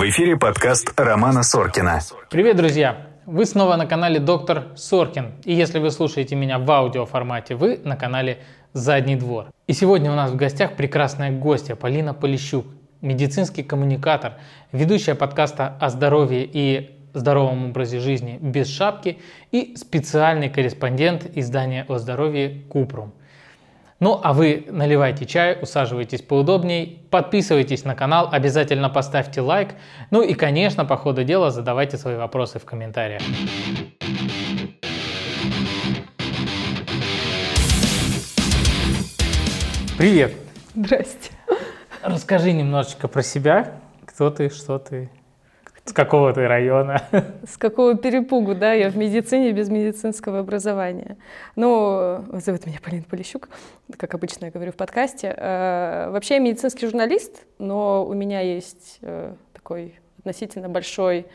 В эфире подкаст Романа Соркина. Привет, друзья! Вы снова на канале Доктор Соркин. И если вы слушаете меня в аудиоформате, вы на канале Задний двор. И сегодня у нас в гостях прекрасная гостья Полина Полищук, медицинский коммуникатор, ведущая подкаста о здоровье и здоровом образе жизни без шапки и специальный корреспондент издания о здоровье Купрум. Ну а вы наливайте чай, усаживайтесь поудобней, подписывайтесь на канал, обязательно поставьте лайк. Ну и, конечно, по ходу дела задавайте свои вопросы в комментариях. Привет! Здрасте. Расскажи немножечко про себя. Кто ты, что ты, с какого ты района? С какого перепугу, да, я в медицине без медицинского образования. Ну, зовут меня Полина Полищук, как обычно я говорю в подкасте. Э, вообще я медицинский журналист, но у меня есть э, такой относительно большой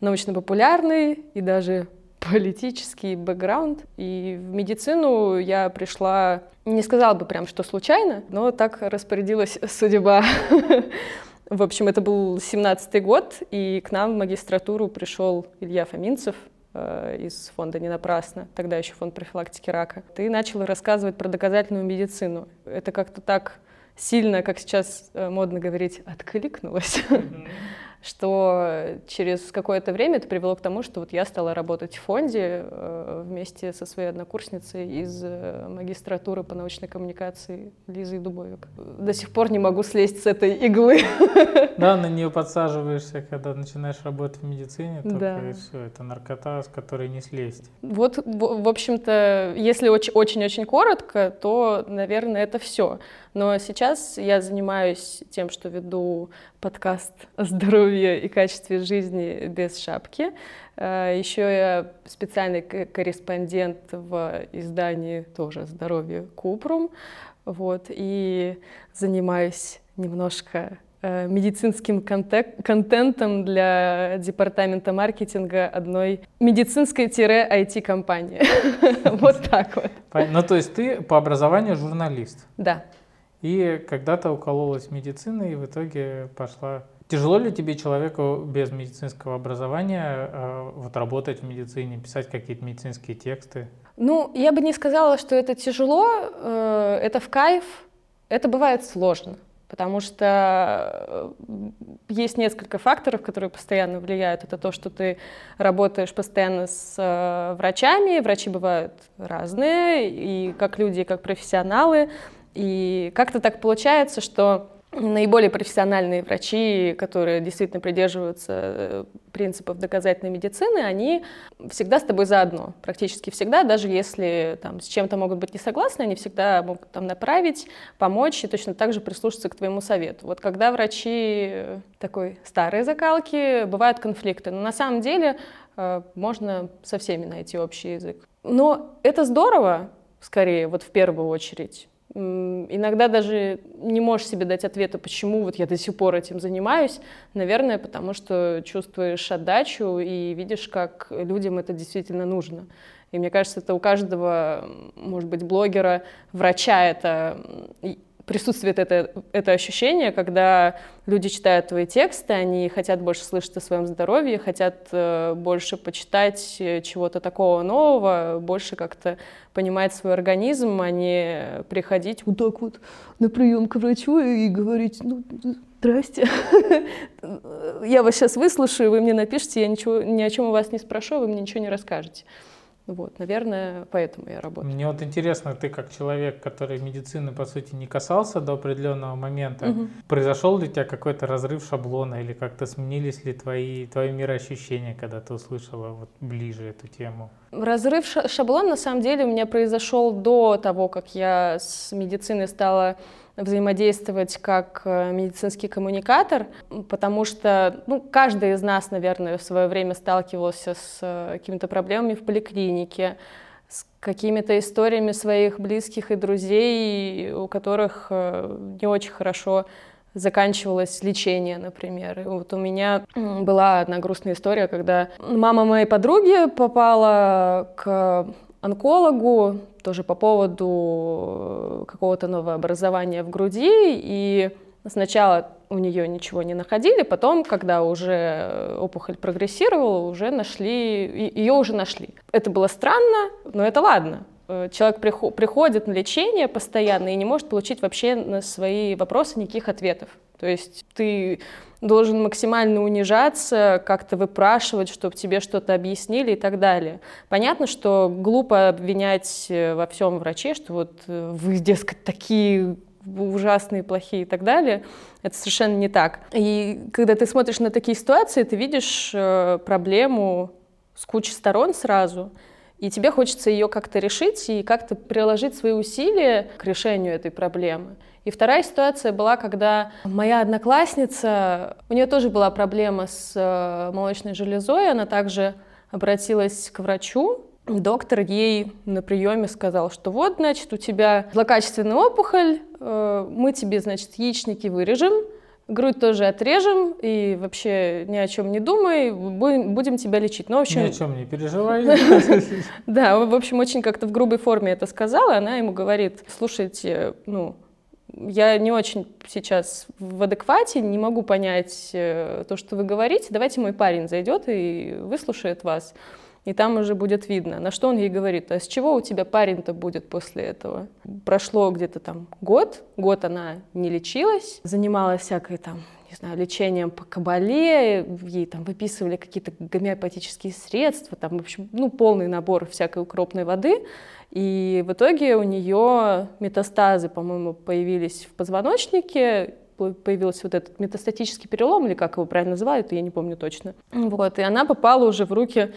научно-популярный и даже политический бэкграунд. И в медицину я пришла, не сказала бы прям, что случайно, но так распорядилась судьба. В общем, это был 17-й год, и к нам в магистратуру пришел Илья Фоминцев э, из фонда «Не напрасно», тогда еще фонд профилактики рака. Ты начал рассказывать про доказательную медицину. Это как-то так сильно, как сейчас э, модно говорить, откликнулось. Mm-hmm что через какое-то время это привело к тому, что вот я стала работать в фонде э, вместе со своей однокурсницей из э, магистратуры по научной коммуникации Лизой Дубовик. До сих пор не могу слезть с этой иглы. Да, на нее подсаживаешься, когда начинаешь работать в медицине, только да. и все, это наркота, с которой не слезть. Вот, в общем-то, если очень-очень коротко, то, наверное, это все. Но сейчас я занимаюсь тем, что веду подкаст о здоровье и качестве жизни без шапки. Э, Еще я специальный корреспондент в издании тоже «Здоровье Купрум». Вот, и занимаюсь немножко э, медицинским контентом для департамента маркетинга одной медицинской-IT-компании. Вот так вот. Ну, то есть ты по образованию журналист? Да. И когда-то укололась медициной и в итоге пошла. Тяжело ли тебе человеку без медицинского образования э, вот работать в медицине, писать какие-то медицинские тексты? Ну, я бы не сказала, что это тяжело, э, это в кайф, это бывает сложно, потому что э, есть несколько факторов, которые постоянно влияют. Это то, что ты работаешь постоянно с врачами, врачи бывают разные, и как люди, и как профессионалы, и как-то так получается, что наиболее профессиональные врачи, которые действительно придерживаются э, принципов доказательной медицины, они всегда с тобой заодно, практически всегда, даже если там, с чем-то могут быть не согласны, они всегда могут там, направить, помочь и точно так же прислушаться к твоему совету. Вот когда врачи э, такой старой закалки, бывают конфликты, но на самом деле э, можно со всеми найти общий язык. Но это здорово, скорее, вот в первую очередь, Иногда даже не можешь себе дать ответа, почему вот я до сих пор этим занимаюсь. Наверное, потому что чувствуешь отдачу и видишь, как людям это действительно нужно. И мне кажется, это у каждого, может быть, блогера, врача это присутствует это, это ощущение, когда люди читают твои тексты, они хотят больше слышать о своем здоровье, хотят э, больше почитать э, чего-то такого нового, больше как-то понимать свой организм, а не приходить вот так вот на прием к врачу и говорить, ну, здрасте, я вас сейчас выслушаю, вы мне напишите, я ничего, ни о чем у вас не спрошу, вы мне ничего не расскажете. Вот, наверное, поэтому я работаю. Мне вот интересно, ты как человек, который медицины, по сути, не касался до определенного момента, угу. произошел ли у тебя какой-то разрыв шаблона или как-то сменились ли твои, твои мироощущения, когда ты услышала вот ближе эту тему? Разрыв шаблона, на самом деле, у меня произошел до того, как я с медициной стала взаимодействовать как э, медицинский коммуникатор, потому что ну, каждый из нас, наверное, в свое время сталкивался с э, какими-то проблемами в поликлинике, с какими-то историями своих близких и друзей, у которых э, не очень хорошо заканчивалось лечение, например. И вот у меня была одна грустная история, когда мама моей подруги попала к онкологу, тоже по поводу э, какого-то нового образования в груди. И сначала у нее ничего не находили. Потом, когда уже опухоль прогрессировала, уже нашли, ее уже нашли. Это было странно, но это ладно. Э, человек приходит на лечение постоянно и не может получить вообще на свои вопросы никаких ответов. То есть ты должен максимально унижаться, как-то выпрашивать, чтобы тебе что-то объяснили и так далее. Понятно, что глупо обвинять э, во всем врачей, что вот э, вы, дескать, такие ужасные, плохие и так далее. Это совершенно не так. И когда ты смотришь на такие ситуации, ты видишь проблему с кучей сторон сразу — и тебе хочется ее как-то решить и как-то приложить свои усилия к решению этой проблемы. И вторая ситуация была, когда моя одноклассница, у нее тоже была проблема с э, молочной железой, она также обратилась к врачу, Доктор ей на приеме сказал, что вот, значит, у тебя злокачественная опухоль, э, мы тебе, значит, яичники вырежем, грудь тоже отрежем и вообще ни о чем не думай, будем, тебя лечить. Ну, в общем, ни о чем не переживай. Да, в общем, очень как-то в грубой форме это сказала. Она ему говорит, слушайте, ну, я не очень сейчас в адеквате, не могу понять э, то, что вы говорите. Давайте мой парень зайдет и выслушает вас и там уже будет видно. На что он ей говорит, а с чего у тебя парень-то будет после этого? Прошло где-то там год, год она не лечилась, занималась всякой там, не знаю, лечением по кабале, ей там выписывали какие-то гомеопатические средства, там, в общем, ну, полный набор всякой укропной воды, и в итоге у нее метастазы, по-моему, появились в позвоночнике, появился вот этот метастатический перелом, или как его правильно называют, я не помню точно. Вот, и она попала уже в руки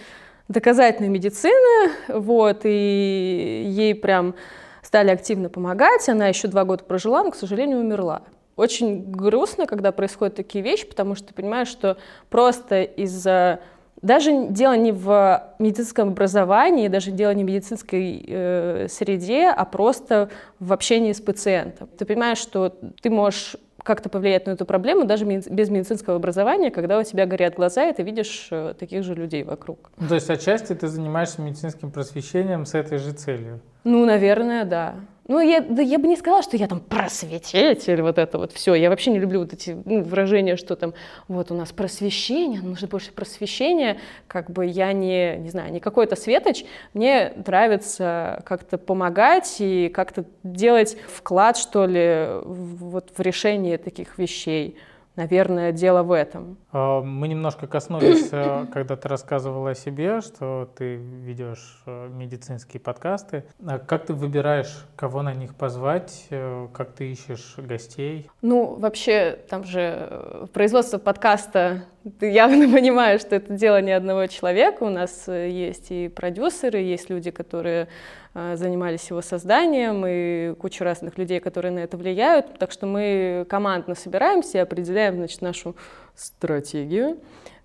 доказательной медицины, вот, и ей прям стали активно помогать. Она еще два года прожила, но, к сожалению, умерла. Очень грустно, когда происходят такие вещи, потому что ты понимаешь, что просто из-за даже дело не в медицинском образовании, даже дело не в медицинской э, среде, а просто в общении с пациентом. Ты понимаешь, что ты можешь как-то повлиять на эту проблему даже без медицинского образования, когда у тебя горят глаза, и ты видишь э, таких же людей вокруг. То есть отчасти ты занимаешься медицинским просвещением с этой же целью? Ну, наверное, да. Ну, я, да, я бы не сказала, что я там просветитель, вот это вот все. Я вообще не люблю вот эти ну, выражения, что там вот у нас просвещение, нужно больше просвещения. Как бы я не, не знаю, не какой-то светоч. Мне нравится как-то помогать и как-то делать вклад, что ли, вот в решение таких вещей. Наверное, дело в этом. А, мы немножко коснулись, э, когда ты рассказывала о себе, что ты ведешь э, медицинские подкасты. А как ты выбираешь, кого на них позвать? Э, как ты ищешь гостей? Ну, вообще, там же производство подкаста, ты явно понимаешь, что это дело не одного человека. У нас есть и продюсеры, есть люди, которые а, занимались его созданием, и куча разных людей, которые на это влияют. Так что мы командно собираемся и определяем значит, нашу стратегию,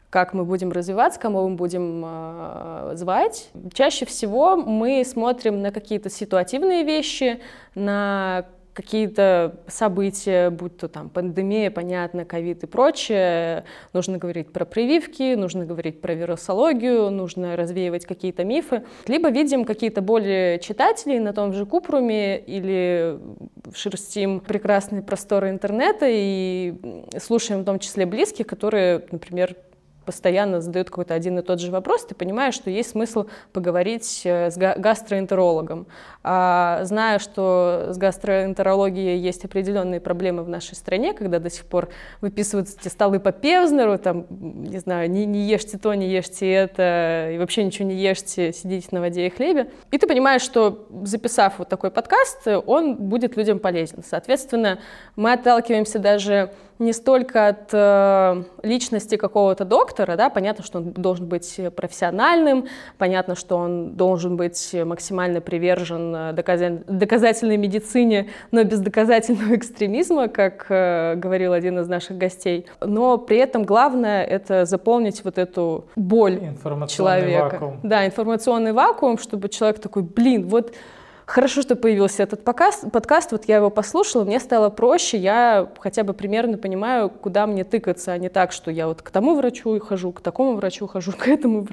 как мы будем развиваться, кому мы будем э, звать. Чаще всего мы смотрим на какие-то ситуативные вещи, на какие-то события, будь то там пандемия, понятно, ковид и прочее, нужно говорить про прививки, нужно говорить про вирусологию, нужно развеивать какие-то мифы. Либо видим какие-то более читателей на том же Купруме или шерстим прекрасные просторы интернета и слушаем в том числе близких, которые, например, постоянно задают какой-то один и тот же вопрос, ты понимаешь, что есть смысл поговорить э, с гастроэнтерологом. А, зная, что с гастроэнтерологией есть определенные проблемы в нашей стране, когда до сих пор выписываются эти столы по Певзнеру, там, не знаю, не, не ешьте то, не ешьте это, и вообще ничего не ешьте, сидите на воде и хлебе. И ты понимаешь, что записав вот такой подкаст, он будет людям полезен. Соответственно, мы отталкиваемся даже не столько от э, личности какого-то доктора, да, понятно, что он должен быть профессиональным, понятно, что он должен быть максимально привержен э, доказа- доказательной медицине, но без доказательного экстремизма, как э, говорил один из наших гостей. Но при этом главное это заполнить вот эту боль человека. Вакуум. Да, информационный вакуум, чтобы человек такой, блин, вот Хорошо, что появился этот подкаст, подкаст, вот я его послушала, мне стало проще, я хотя бы примерно понимаю, куда мне тыкаться, а не так, что я вот к тому врачу хожу, к такому врачу хожу, к этому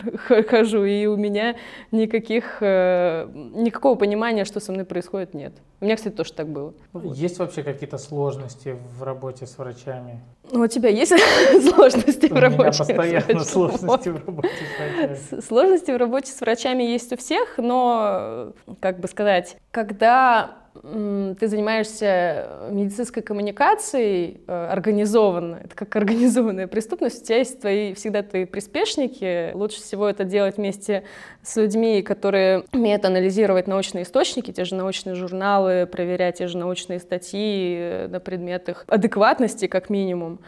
хожу, и у меня никаких, э, никакого понимания, что со мной происходит, нет. У меня, кстати, тоже так было. Есть вообще какие-то сложности в работе с врачами? Ну, у тебя есть сложности в работе? Меня постоянно сложности в работе с врачами. Сложности в работе с врачами есть у всех, но, как бы сказать, когда ты занимаешься медицинской коммуникацией э, организованно, это как организованная преступность, у тебя есть твои, всегда твои приспешники. Лучше всего это делать вместе с людьми, которые умеют анализировать научные источники, те же научные журналы, проверять те же научные статьи э, на предмет их адекватности, как минимум.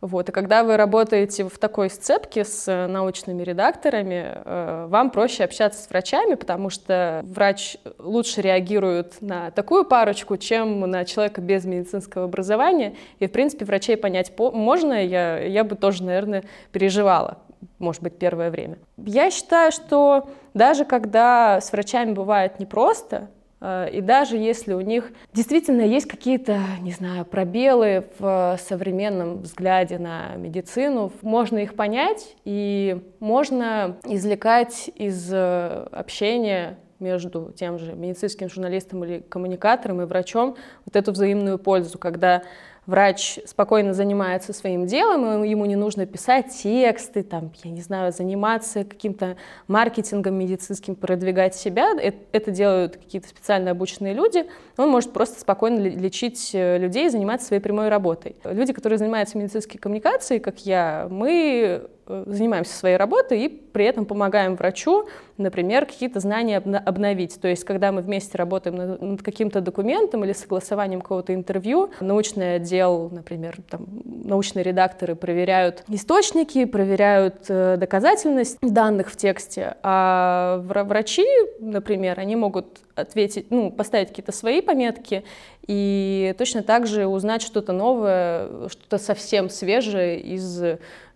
Вот. И когда вы работаете в такой сцепке с э, научными редакторами, э, вам проще общаться с врачами, потому что врач лучше реагирует на такую парочку, чем на человека без медицинского образования. И, в принципе, врачей понять можно, я, я бы тоже, наверное, переживала может быть, первое время. Я считаю, что даже когда с врачами бывает непросто, и даже если у них действительно есть какие-то, не знаю, пробелы в современном взгляде на медицину, можно их понять и можно извлекать из э, общения между тем же медицинским журналистом или коммуникатором и врачом вот эту взаимную пользу, когда врач спокойно занимается своим делом, ему не нужно писать тексты, там, я не знаю, заниматься каким-то маркетингом медицинским, продвигать себя. Это делают какие-то специально обученные люди. Он может просто спокойно лечить э, людей и заниматься своей прямой работой. Люди, которые занимаются медицинской коммуникацией, как я, мы э, занимаемся своей работой и при этом помогаем врачу, например, какие-то знания обновить. То есть, когда мы вместе работаем над каким-то документом или согласованием какого-то интервью, научный отдел, например, там, научные редакторы проверяют источники, проверяют э, доказательность данных в тексте, а врачи, например, они могут ответить, ну, поставить какие-то свои пометки и точно так же узнать что-то новое, что-то совсем свежее из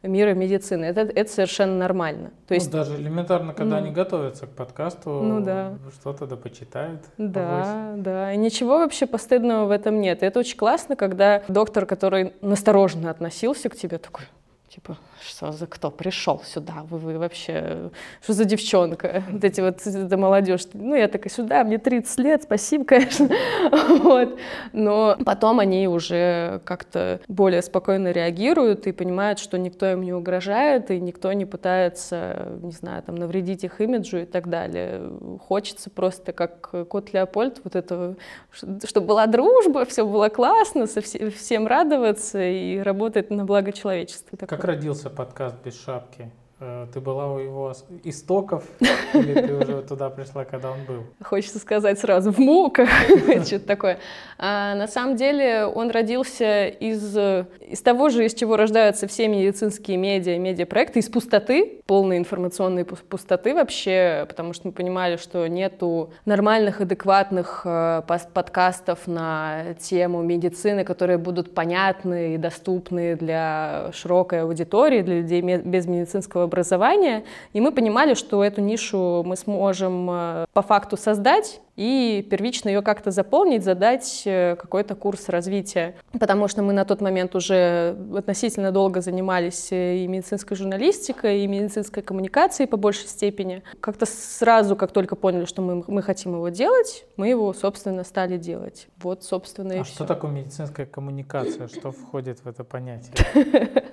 мира медицины. Это, это совершенно нормально. То есть, ну, даже элементарно, когда ну, они готовятся к подкасту, ну, да. что-то да почитают. Да, повыше. да. И ничего вообще постыдного в этом нет. И это очень классно, когда доктор, который настороженно относился к тебе, такой, типа, что за кто пришел сюда? Вы, вы вообще, что за девчонка? Вот эти вот, эта молодежь. Ну, я такая, сюда, мне 30 лет, спасибо, конечно. вот. Но потом они уже как-то более спокойно реагируют и понимают, что никто им не угрожает, и никто не пытается, не знаю, там, навредить их имиджу и так далее. Хочется просто, как кот Леопольд, вот это, чтобы была дружба, все было классно, со всем радоваться и работать на благо человечества. Как родился подкаст «Без шапки»? Э, ты была у его истоков или ты уже туда пришла, когда он был? Хочется сказать сразу, в муках, что-то такое. А, на самом деле он родился из, из того же, из чего рождаются все медицинские медиа, медиапроекты, из пустоты, полной информационной пустоты вообще, потому что мы понимали, что нету нормальных, адекватных э, подкастов на тему медицины, которые будут понятны и доступны для широкой аудитории, для людей без медицинского образования, и мы понимали, что эту нишу мы сможем э, по факту создать, и первично ее как-то заполнить, задать э, какой-то курс развития. Потому что мы на тот момент уже относительно долго занимались э, и медицинской журналистикой, и медицинской коммуникацией по большей степени. Как-то сразу, как только поняли, что мы, мы хотим его делать, мы его, собственно, стали делать. Вот, собственно, и А все. что такое медицинская коммуникация? Что входит в это понятие?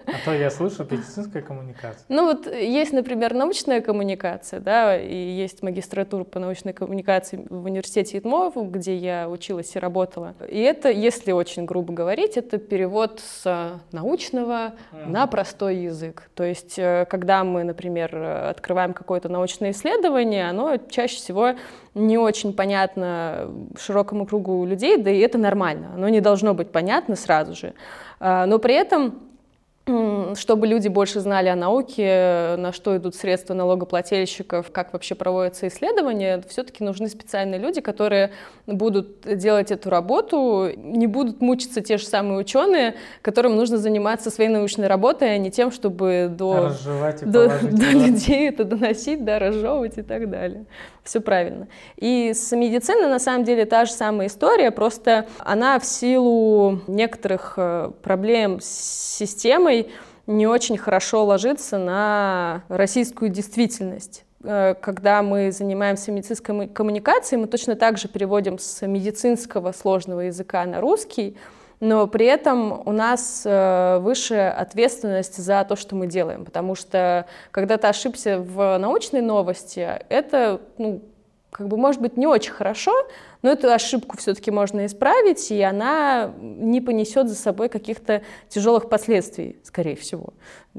А то я слышу медицинская коммуникация. Ну вот есть, например, научная коммуникация, да, и есть магистратура по научной коммуникации в университете ИТМО, где я училась и работала. И это, если очень грубо говорить, это перевод с научного mm-hmm. на простой язык. То есть, э, когда мы, например, открываем какое-то научное исследование, оно чаще всего не очень понятно широкому кругу людей, да и это нормально. Оно не должно быть понятно сразу же. А, но при этом чтобы люди больше знали о науке, на что идут средства налогоплательщиков, как вообще проводятся исследования, все-таки нужны специальные люди, которые будут делать эту работу, не будут мучиться те же самые ученые, которым нужно заниматься своей научной работой, а не тем, чтобы до, до, до людей это доносить, да, разжевывать и так далее. Все правильно. И с медициной на самом деле та же самая история, просто она в силу некоторых э, проблем с системой не очень хорошо ложится на российскую действительность э, когда мы занимаемся медицинской коммуникацией, мы точно так же переводим с медицинского сложного языка на русский, но при этом у нас э, высшая ответственность за то, что мы делаем, потому что когда ты ошибся в научной новости, это, ну, как бы, может быть, не очень хорошо, но эту ошибку все-таки можно исправить, и она не понесет за собой каких-то тяжелых последствий, скорее всего.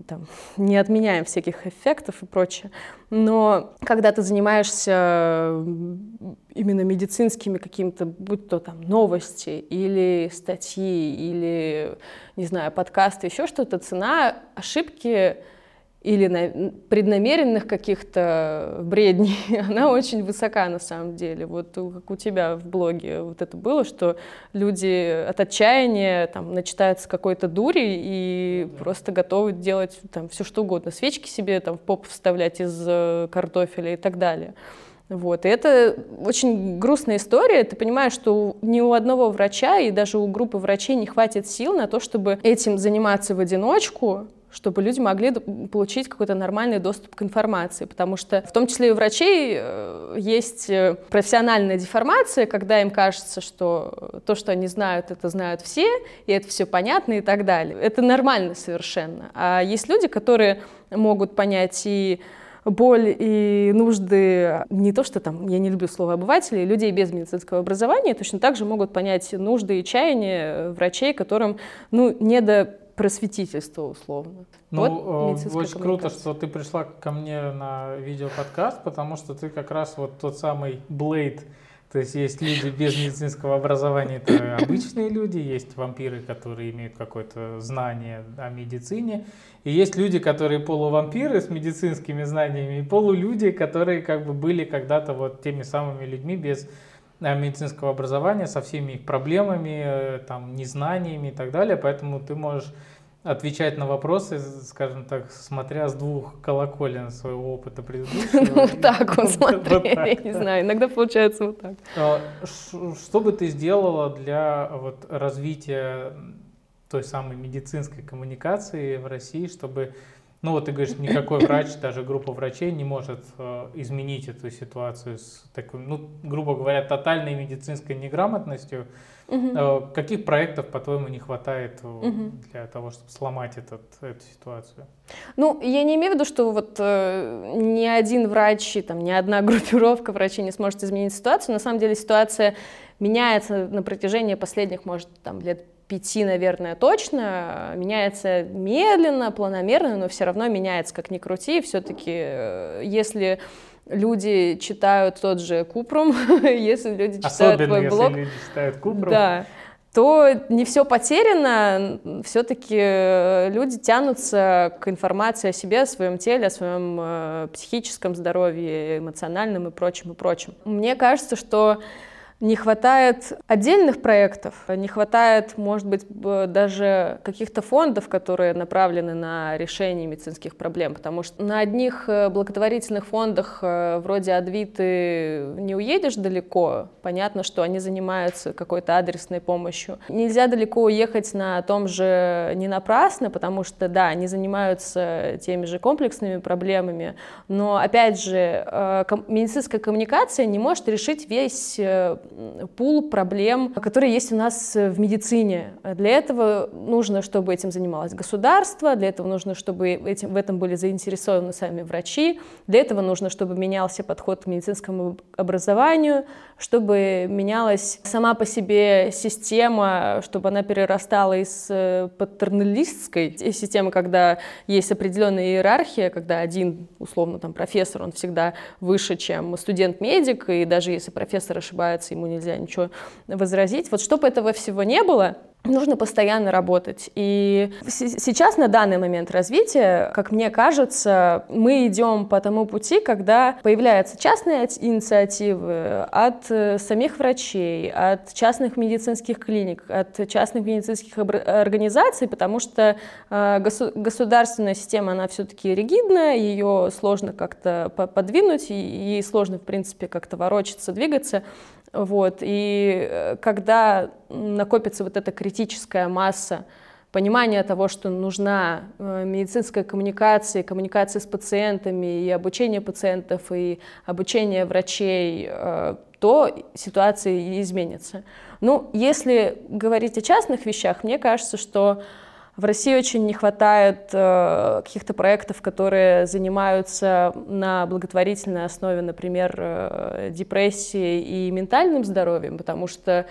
Там, не отменяем всяких эффектов и прочее. Но когда ты занимаешься именно медицинскими какими-то, будь то там новости или статьи, или, не знаю, подкасты, еще что-то, цена ошибки или на преднамеренных каких-то бредней, она очень высока на самом деле. Вот как у тебя в блоге вот это было, что люди от отчаяния там начитаются какой-то дури и да. просто готовы делать там все что угодно, свечки себе там в поп вставлять из э, картофеля и так далее. Вот. И это очень грустная история. Ты понимаешь, что ни у одного врача и даже у группы врачей не хватит сил на то, чтобы этим заниматься в одиночку, чтобы люди могли получить какой-то нормальный доступ к информации, потому что в том числе и у врачей э, есть э, профессиональная деформация, когда им кажется, что то, что они знают, это знают все, и это все понятно и так далее. Это нормально совершенно. А есть люди, которые могут понять и боль и нужды не то, что там, я не люблю слово обывателей, людей без медицинского образования точно так же могут понять нужды и чаяния врачей, которым ну, не до просветительство условно. Ну, вот э, очень круто, что ты пришла ко мне на видеоподкаст, потому что ты как раз вот тот самый Блейд, то есть есть люди без медицинского образования, это обычные люди, есть вампиры, которые имеют какое-то знание о медицине, и есть люди, которые полувампиры с медицинскими знаниями, и полулюди, которые как бы были когда-то вот теми самыми людьми без медицинского образования со всеми их проблемами, э, там, незнаниями и так далее, поэтому ты можешь отвечать на вопросы, скажем так, смотря с двух колоколен своего опыта предыдущего. Ну, так он смотрел, я не знаю, иногда получается вот так. А, что бы ты сделала для вот развития той самой медицинской коммуникации в России, чтобы ну вот ты говоришь, никакой врач, даже группа врачей не может э, изменить эту ситуацию с такой, ну, грубо говоря, тотальной медицинской неграмотностью. Угу. Э, каких проектов, по-твоему, не хватает угу. для того, чтобы сломать этот, эту ситуацию? Ну, я не имею в виду, что вот э, ни один врач, там, ни одна группировка врачей не сможет изменить ситуацию. На самом деле ситуация меняется на протяжении последних, может, там, лет пяти, наверное, точно. Меняется медленно, планомерно, но все равно меняется, как ни крути. Все-таки, э, если люди читают тот же Купрум, если люди читают Особенно, твой если блог, люди читают Купрум. да, то не все потеряно, все-таки э, люди тянутся к информации о себе, о своем теле, о своем э, психическом здоровье, эмоциональном и прочем, и прочем. Мне кажется, что не хватает отдельных проектов, не хватает, может быть, даже каких-то фондов, которые направлены на решение медицинских проблем, потому что на одних э, благотворительных фондах э, вроде Адвиты не уедешь далеко, понятно, что они занимаются какой-то адресной помощью. Нельзя далеко уехать на том же не напрасно, потому что, да, они занимаются теми же комплексными проблемами, но, опять же, э, медицинская коммуникация не может решить весь пул проблем, которые есть у нас в медицине. Для этого нужно, чтобы этим занималось государство, для этого нужно, чтобы этим, в этом были заинтересованы сами врачи, для этого нужно, чтобы менялся подход к медицинскому образованию, чтобы менялась сама по себе система, чтобы она перерастала из э, патерналистской системы, когда есть определенная иерархия, когда один, условно, там, профессор, он всегда выше, чем студент-медик, и даже если профессор ошибается, ему нельзя ничего возразить. Вот чтобы этого всего не было, нужно постоянно работать. И сейчас, на данный момент развития, как мне кажется, мы идем по тому пути, когда появляются частные инициативы от э, самих врачей, от частных медицинских клиник, от частных медицинских организаций, потому что э, государственная система, она все-таки ригидная, ее сложно как-то подвинуть, ей сложно, в принципе, как-то ворочаться, двигаться. Вот. И э, когда накопится вот эта критическая масса понимания того, что нужна э, медицинская коммуникация, коммуникация с пациентами, и обучение пациентов, и обучение врачей, э, то ситуация изменится. Ну, если говорить о частных вещах, мне кажется, что в России очень не хватает э, каких-то проектов, которые занимаются на благотворительной основе, например, э, депрессией и ментальным здоровьем, потому что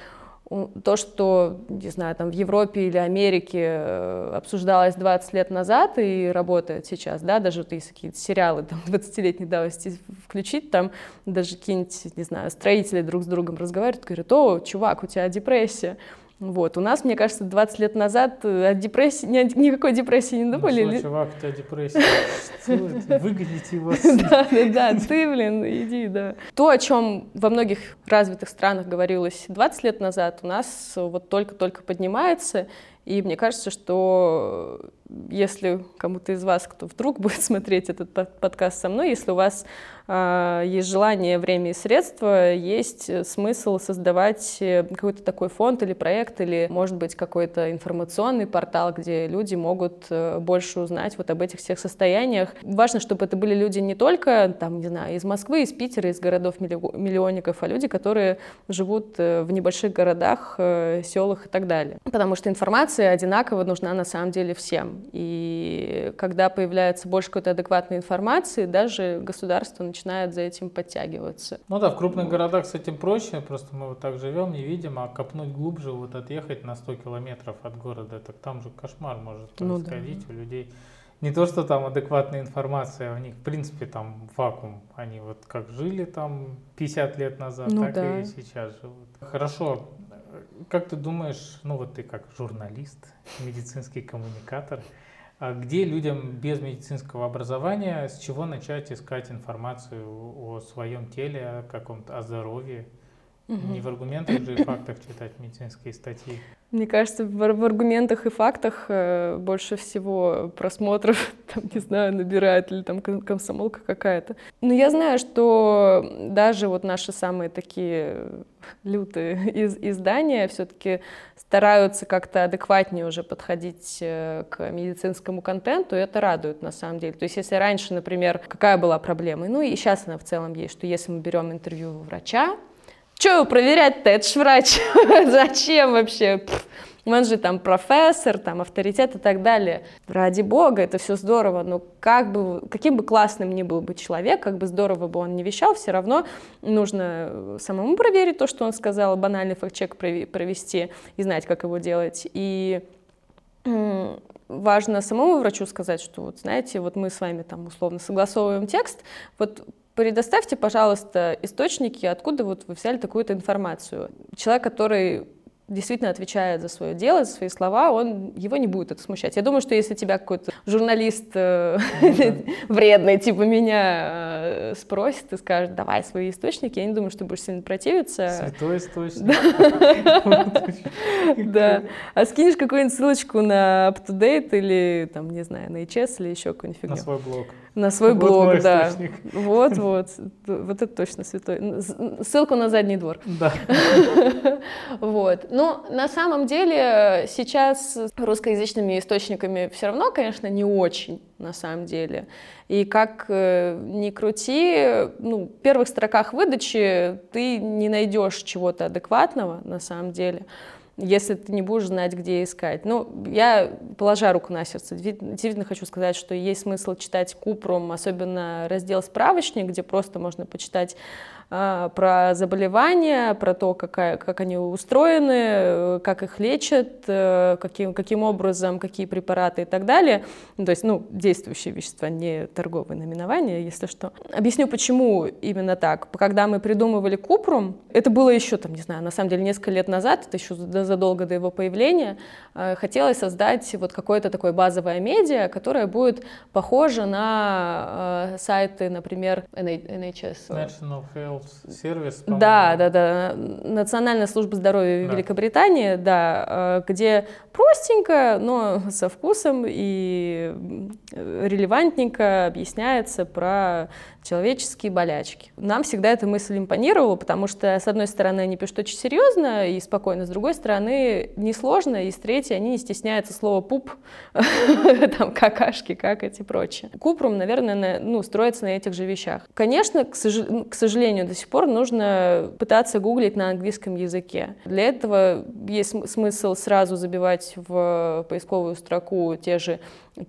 то, что, не знаю, там в Европе или Америке э, обсуждалось 20 лет назад и работает сейчас, да, даже вот если какие-то сериалы там 20-летней давности включить, там даже какие-нибудь, не знаю, строители друг с другом разговаривают, говорят, о, чувак, у тебя депрессия. Вот. У нас, мне кажется, 20 лет назад э, от депрессии, ни, никакой депрессии не думали. Ну, что, чувак, у тебя депрессия. Выгоните его. Да, да, да, ты, блин, иди, да. То, о чем во многих развитых странах говорилось 20 лет назад, у нас вот только-только поднимается, и мне кажется, что если кому-то из вас, кто вдруг будет смотреть этот подкаст со мной, если у вас э, есть желание, время и средства, есть смысл создавать э, какой-то такой фонд или проект, или, может быть, какой-то информационный портал, где люди могут э, больше узнать вот об этих всех состояниях. Важно, чтобы это были люди не только, там, не знаю, из Москвы, из Питера, из городов миллионников, а люди, которые живут э, в небольших городах, э, селах и так далее. Потому что информация одинаково нужна на самом деле всем. И когда появляется больше какой-то адекватной информации, даже государство начинает за этим подтягиваться. Ну да, в крупных городах с этим проще, просто мы вот так живем, не видим, а копнуть глубже, вот отъехать на 100 километров от города, так там же кошмар может происходить ну, да. у людей. Не то, что там адекватная информация, у них, в принципе, там вакуум. Они вот как жили там 50 лет назад, ну, так да. и сейчас живут. Хорошо, как ты думаешь, ну вот ты как журналист, медицинский коммуникатор, а где людям без медицинского образования, с чего начать искать информацию о своем теле, о каком-то о здоровье? Угу. Не в аргументах же и фактах читать медицинские статьи. Мне кажется, в, в аргументах и фактах э, больше всего просмотров, там, не знаю, набирает или там комсомолка какая-то. Но я знаю, что даже вот наши самые такие лютые из, издания все-таки стараются как-то адекватнее уже подходить э, к медицинскому контенту, и это радует на самом деле. То есть если раньше, например, какая была проблема, ну и сейчас она в целом есть, что если мы берем интервью врача, что его проверять-то? Это ж врач. Зачем вообще? он же там профессор, там авторитет и так далее. Ради бога, это все здорово, но как бы, каким бы классным ни был бы человек, как бы здорово бы он не вещал, все равно нужно самому проверить то, что он сказал, банальный факт-чек провести и знать, как его делать. И важно самому врачу сказать, что вот знаете, вот мы с вами там условно согласовываем текст, вот предоставьте, пожалуйста, источники, откуда вот вы взяли такую-то информацию. Человек, который действительно отвечает за свое дело, за свои слова, он его не будет это смущать. Я думаю, что если тебя какой-то журналист э, вредный, типа меня, э, спросит и скажет, давай свои источники, я не думаю, что будешь сильно противиться. Святой источник. Да. А скинешь какую-нибудь ссылочку на UpToDate или, там, не знаю, на HS или еще какую-нибудь фигню. На свой блог. На свой вот блог, да. Вот, вот. Вот это точно святой. Ссылку на задний двор. Да. Вот. Но на самом деле сейчас русскоязычными источниками все равно, конечно, не очень, на самом деле. И как э, ни крути, ну, в первых строках выдачи ты не найдешь чего-то адекватного, на самом деле если ты не будешь знать, где искать. Ну, я, положа руку на сердце, действительно хочу сказать, что есть смысл читать Купрум, особенно раздел «Справочник», где просто можно почитать про заболевания, про то, какая, как они устроены, как их лечат, э, каким, каким образом, какие препараты и так далее. То есть, ну, действующие вещества, не торговые наименования, если что. Объясню, почему именно так. Когда мы придумывали Купрум, это было еще, там, не знаю, на самом деле несколько лет назад, это еще задолго до его появления, э, хотелось создать вот какое-то такое базовое медиа, которое будет похоже на э, сайты, например, NHS. National Health сервис. Да, да, да. Национальная служба здоровья да. Великобритании, да, э, где простенько, но со вкусом и релевантненько объясняется про человеческие болячки. Нам всегда эта мысль импонировала, потому что, с одной стороны, они пишут очень серьезно и спокойно, с другой стороны, несложно, и с третьей, они не стесняются слова «пуп», там, какашки, как эти прочие. Купрум, наверное, ну, строится на этих же вещах. Конечно, к сожалению, до сих пор нужно пытаться гуглить на английском языке. Для этого есть смысл сразу забивать в поисковую строку те же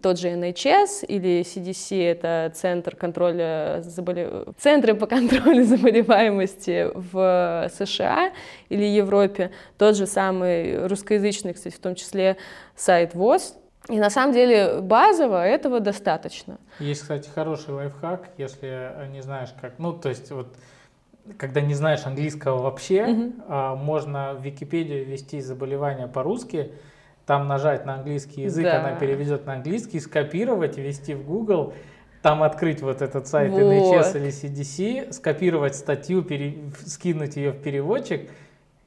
тот же NHS или CDC, это Центр контроля заболев... Центры по контролю заболеваемости в США или Европе, тот же самый русскоязычный, кстати, в том числе сайт ВОЗ, и на самом деле базово этого достаточно. Есть, кстати, хороший лайфхак, если не знаешь как, ну то есть вот когда не знаешь английского вообще, угу. можно в Википедию ввести заболевания по-русски, там нажать на английский язык, да. она переведет на английский, скопировать, ввести в Google, там открыть вот этот сайт вот. NHS или CDC, скопировать статью, пере... скинуть ее в переводчик,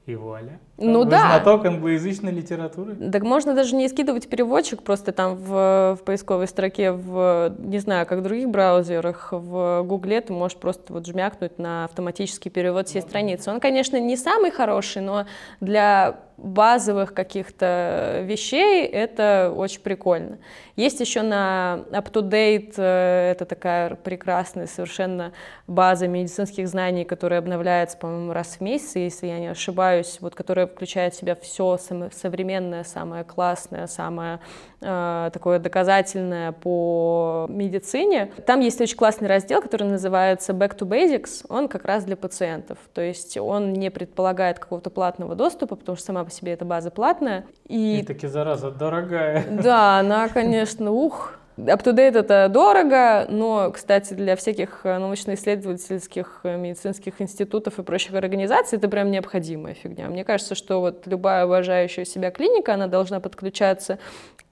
и вуаля. Ну Вы да. знаток англоязычной литературы? Так можно даже не скидывать переводчик, просто там в, в поисковой строке, в, не знаю, как в других браузерах, в Гугле ты можешь просто вот жмякнуть на автоматический перевод всей страницы. Он, конечно, не самый хороший, но для базовых каких-то вещей это очень прикольно. Есть еще на UpToDate, э, это такая прекрасная совершенно база медицинских знаний, которая обновляется, по-моему, раз в месяц, если я не ошибаюсь, вот которая включает в себя все современное, самое классное, самое такое доказательное по медицине. Там есть очень классный раздел, который называется Back to Basics. Он как раз для пациентов. То есть он не предполагает какого-то платного доступа, потому что сама по себе эта база платная. И, и таки, зараза, дорогая. Да, она, конечно, ух, Up-to-date это дорого, но, кстати, для всяких э, научно-исследовательских э, медицинских институтов и прочих организаций это прям необходимая фигня. Мне кажется, что вот любая уважающая себя клиника, она должна подключаться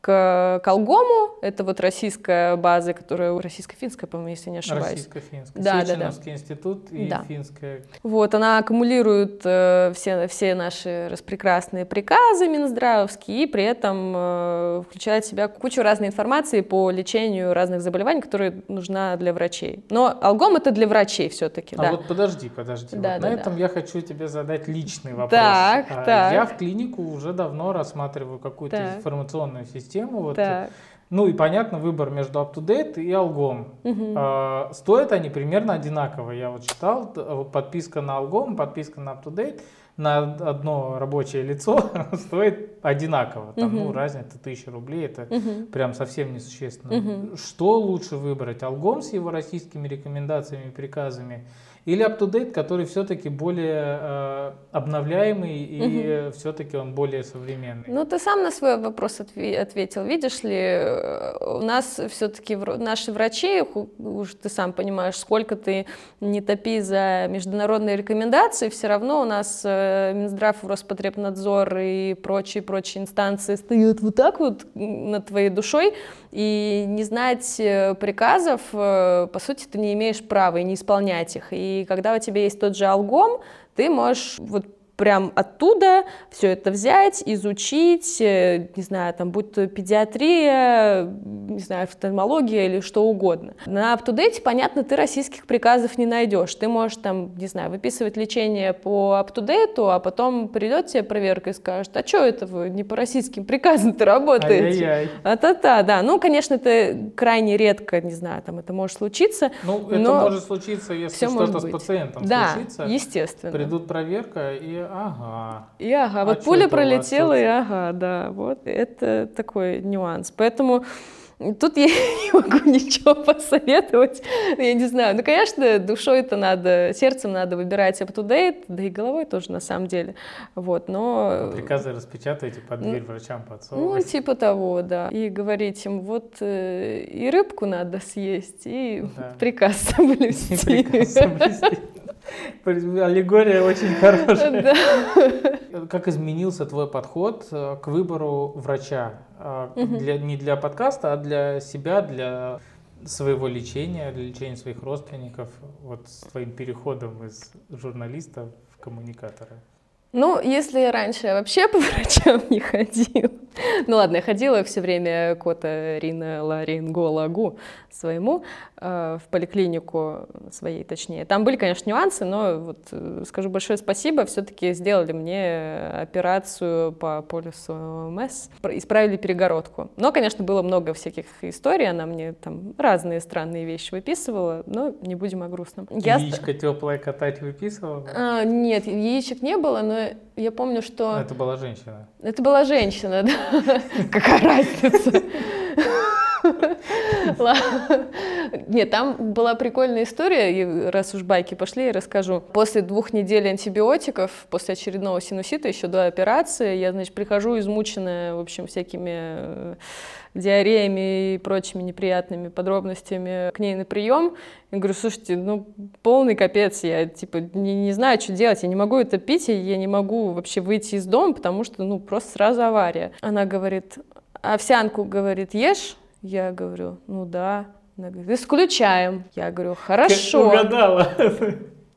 к Колгому, это вот российская база, которая российско-финская, по-моему, если не ошибаюсь. Российско-финская. Да, да, да. институт и да. финская. Вот, она аккумулирует э, все, все наши распрекрасные приказы минздравовские и при этом э, включает в себя кучу разной информации по лечению разных заболеваний, которые нужна для врачей. Но алгом это для врачей все-таки, а да. вот подожди, подожди. Да, вот да, на да. этом я хочу тебе задать личный вопрос. Так, а, так. Я в клинику уже давно рассматриваю какую-то Так. информационную систему, систему. Вот, Так. ну и понятно, выбор между UpToDate и Algom. Мгм. А, стоят они примерно одинаково. Я вот читал, подписка на Algom, подписка на UpToDate на одно рабочее лицо стоит одинаково. Там, ну, Мгм. разница тысяча рублей, это Мгм. прям совсем несущественно. Мгм. Что лучше выбрать? Algom с его российскими рекомендациями и приказами или UpToDate, который все-таки более э, обновляемый и все-таки он более современный? Ну, ты сам на свой вопрос отве- ответил. Видишь ли, э, у нас все-таки наши врачи, уж ты сам понимаешь, сколько ты не топи за международные рекомендации, все равно у нас э, Минздрав, Роспотребнадзор и прочие-прочие инстанции стоят вот так вот над твоей душой, и не знать э, приказов, по сути, ты не имеешь права и не исполнять их. И когда у тебя есть тот же алгом, ты можешь вот прям оттуда все это взять, изучить, э, не знаю, там, будь то педиатрия, не знаю, офтальмология или что угодно. На UpToDate, понятно, ты российских приказов не найдешь. Ты можешь там, не знаю, выписывать лечение по UpToDate, а потом придет тебе проверка и скажет, а что это вы не по российским приказам-то работаете? Ай-яй-яй. А-та-та, да. Ну, конечно, это крайне редко, не знаю, там это может случиться. Ну, это но может случиться, если что-то с пациентом Да, случится. естественно. Придут проверка и ага. И ага, А вот пуля пролетела, и ага, да, вот это такой нюанс. Поэтому тут я не могу ничего посоветовать, я не знаю. Ну, конечно, душой-то надо, сердцем надо выбирать up-to-date, да и головой тоже на самом деле. Вот, но... Приказы распечатайте под дверь врачам Ну, подсовывать. типа того, да. И говорить им, вот э, и рыбку надо съесть, и Да. приказ соблюсти. Приказ соблюсти. Аллегория очень хорошая. Да. Как изменился твой подход э, к выбору врача? Мгм. Для, не для подкаста, а для себя, для своего лечения, для лечения своих родственников, вот с твоим переходом из журналиста в коммуникатора? Ну, если раньше я вообще по врачам не ходила, Ну ладно, я ходила все время кота Рина Ларингологу своему э, в поликлинику своей, точнее. Там были, конечно, нюансы, но вот э, скажу большое спасибо, все-таки сделали мне операцию по полюсу МС, исправили перегородку. Но, конечно, было много всяких историй, она мне там разные странные вещи выписывала, но не будем о грустном. Я... Яичко теплое катать выписывала? А, нет, яичек не было, но я помню, что... Это была женщина. Это была женщина, да. Какая разница? Нет, там была прикольная история, и раз уж байки пошли, я расскажу. После двух недель антибиотиков, после очередного синусита, еще до операции, я, значит, прихожу измученная, в общем, всякими э, диареями и прочими неприятными подробностями к ней на прием. Я говорю, слушайте, ну, полный капец, я, типа, не, не знаю, что делать, я не могу это пить, и я не могу вообще выйти из дома, потому что, ну, просто сразу авария. Она говорит, овсянку, говорит, ешь? Я говорю, ну да. Она говорит, исключаем. Я говорю, хорошо. Как угадала.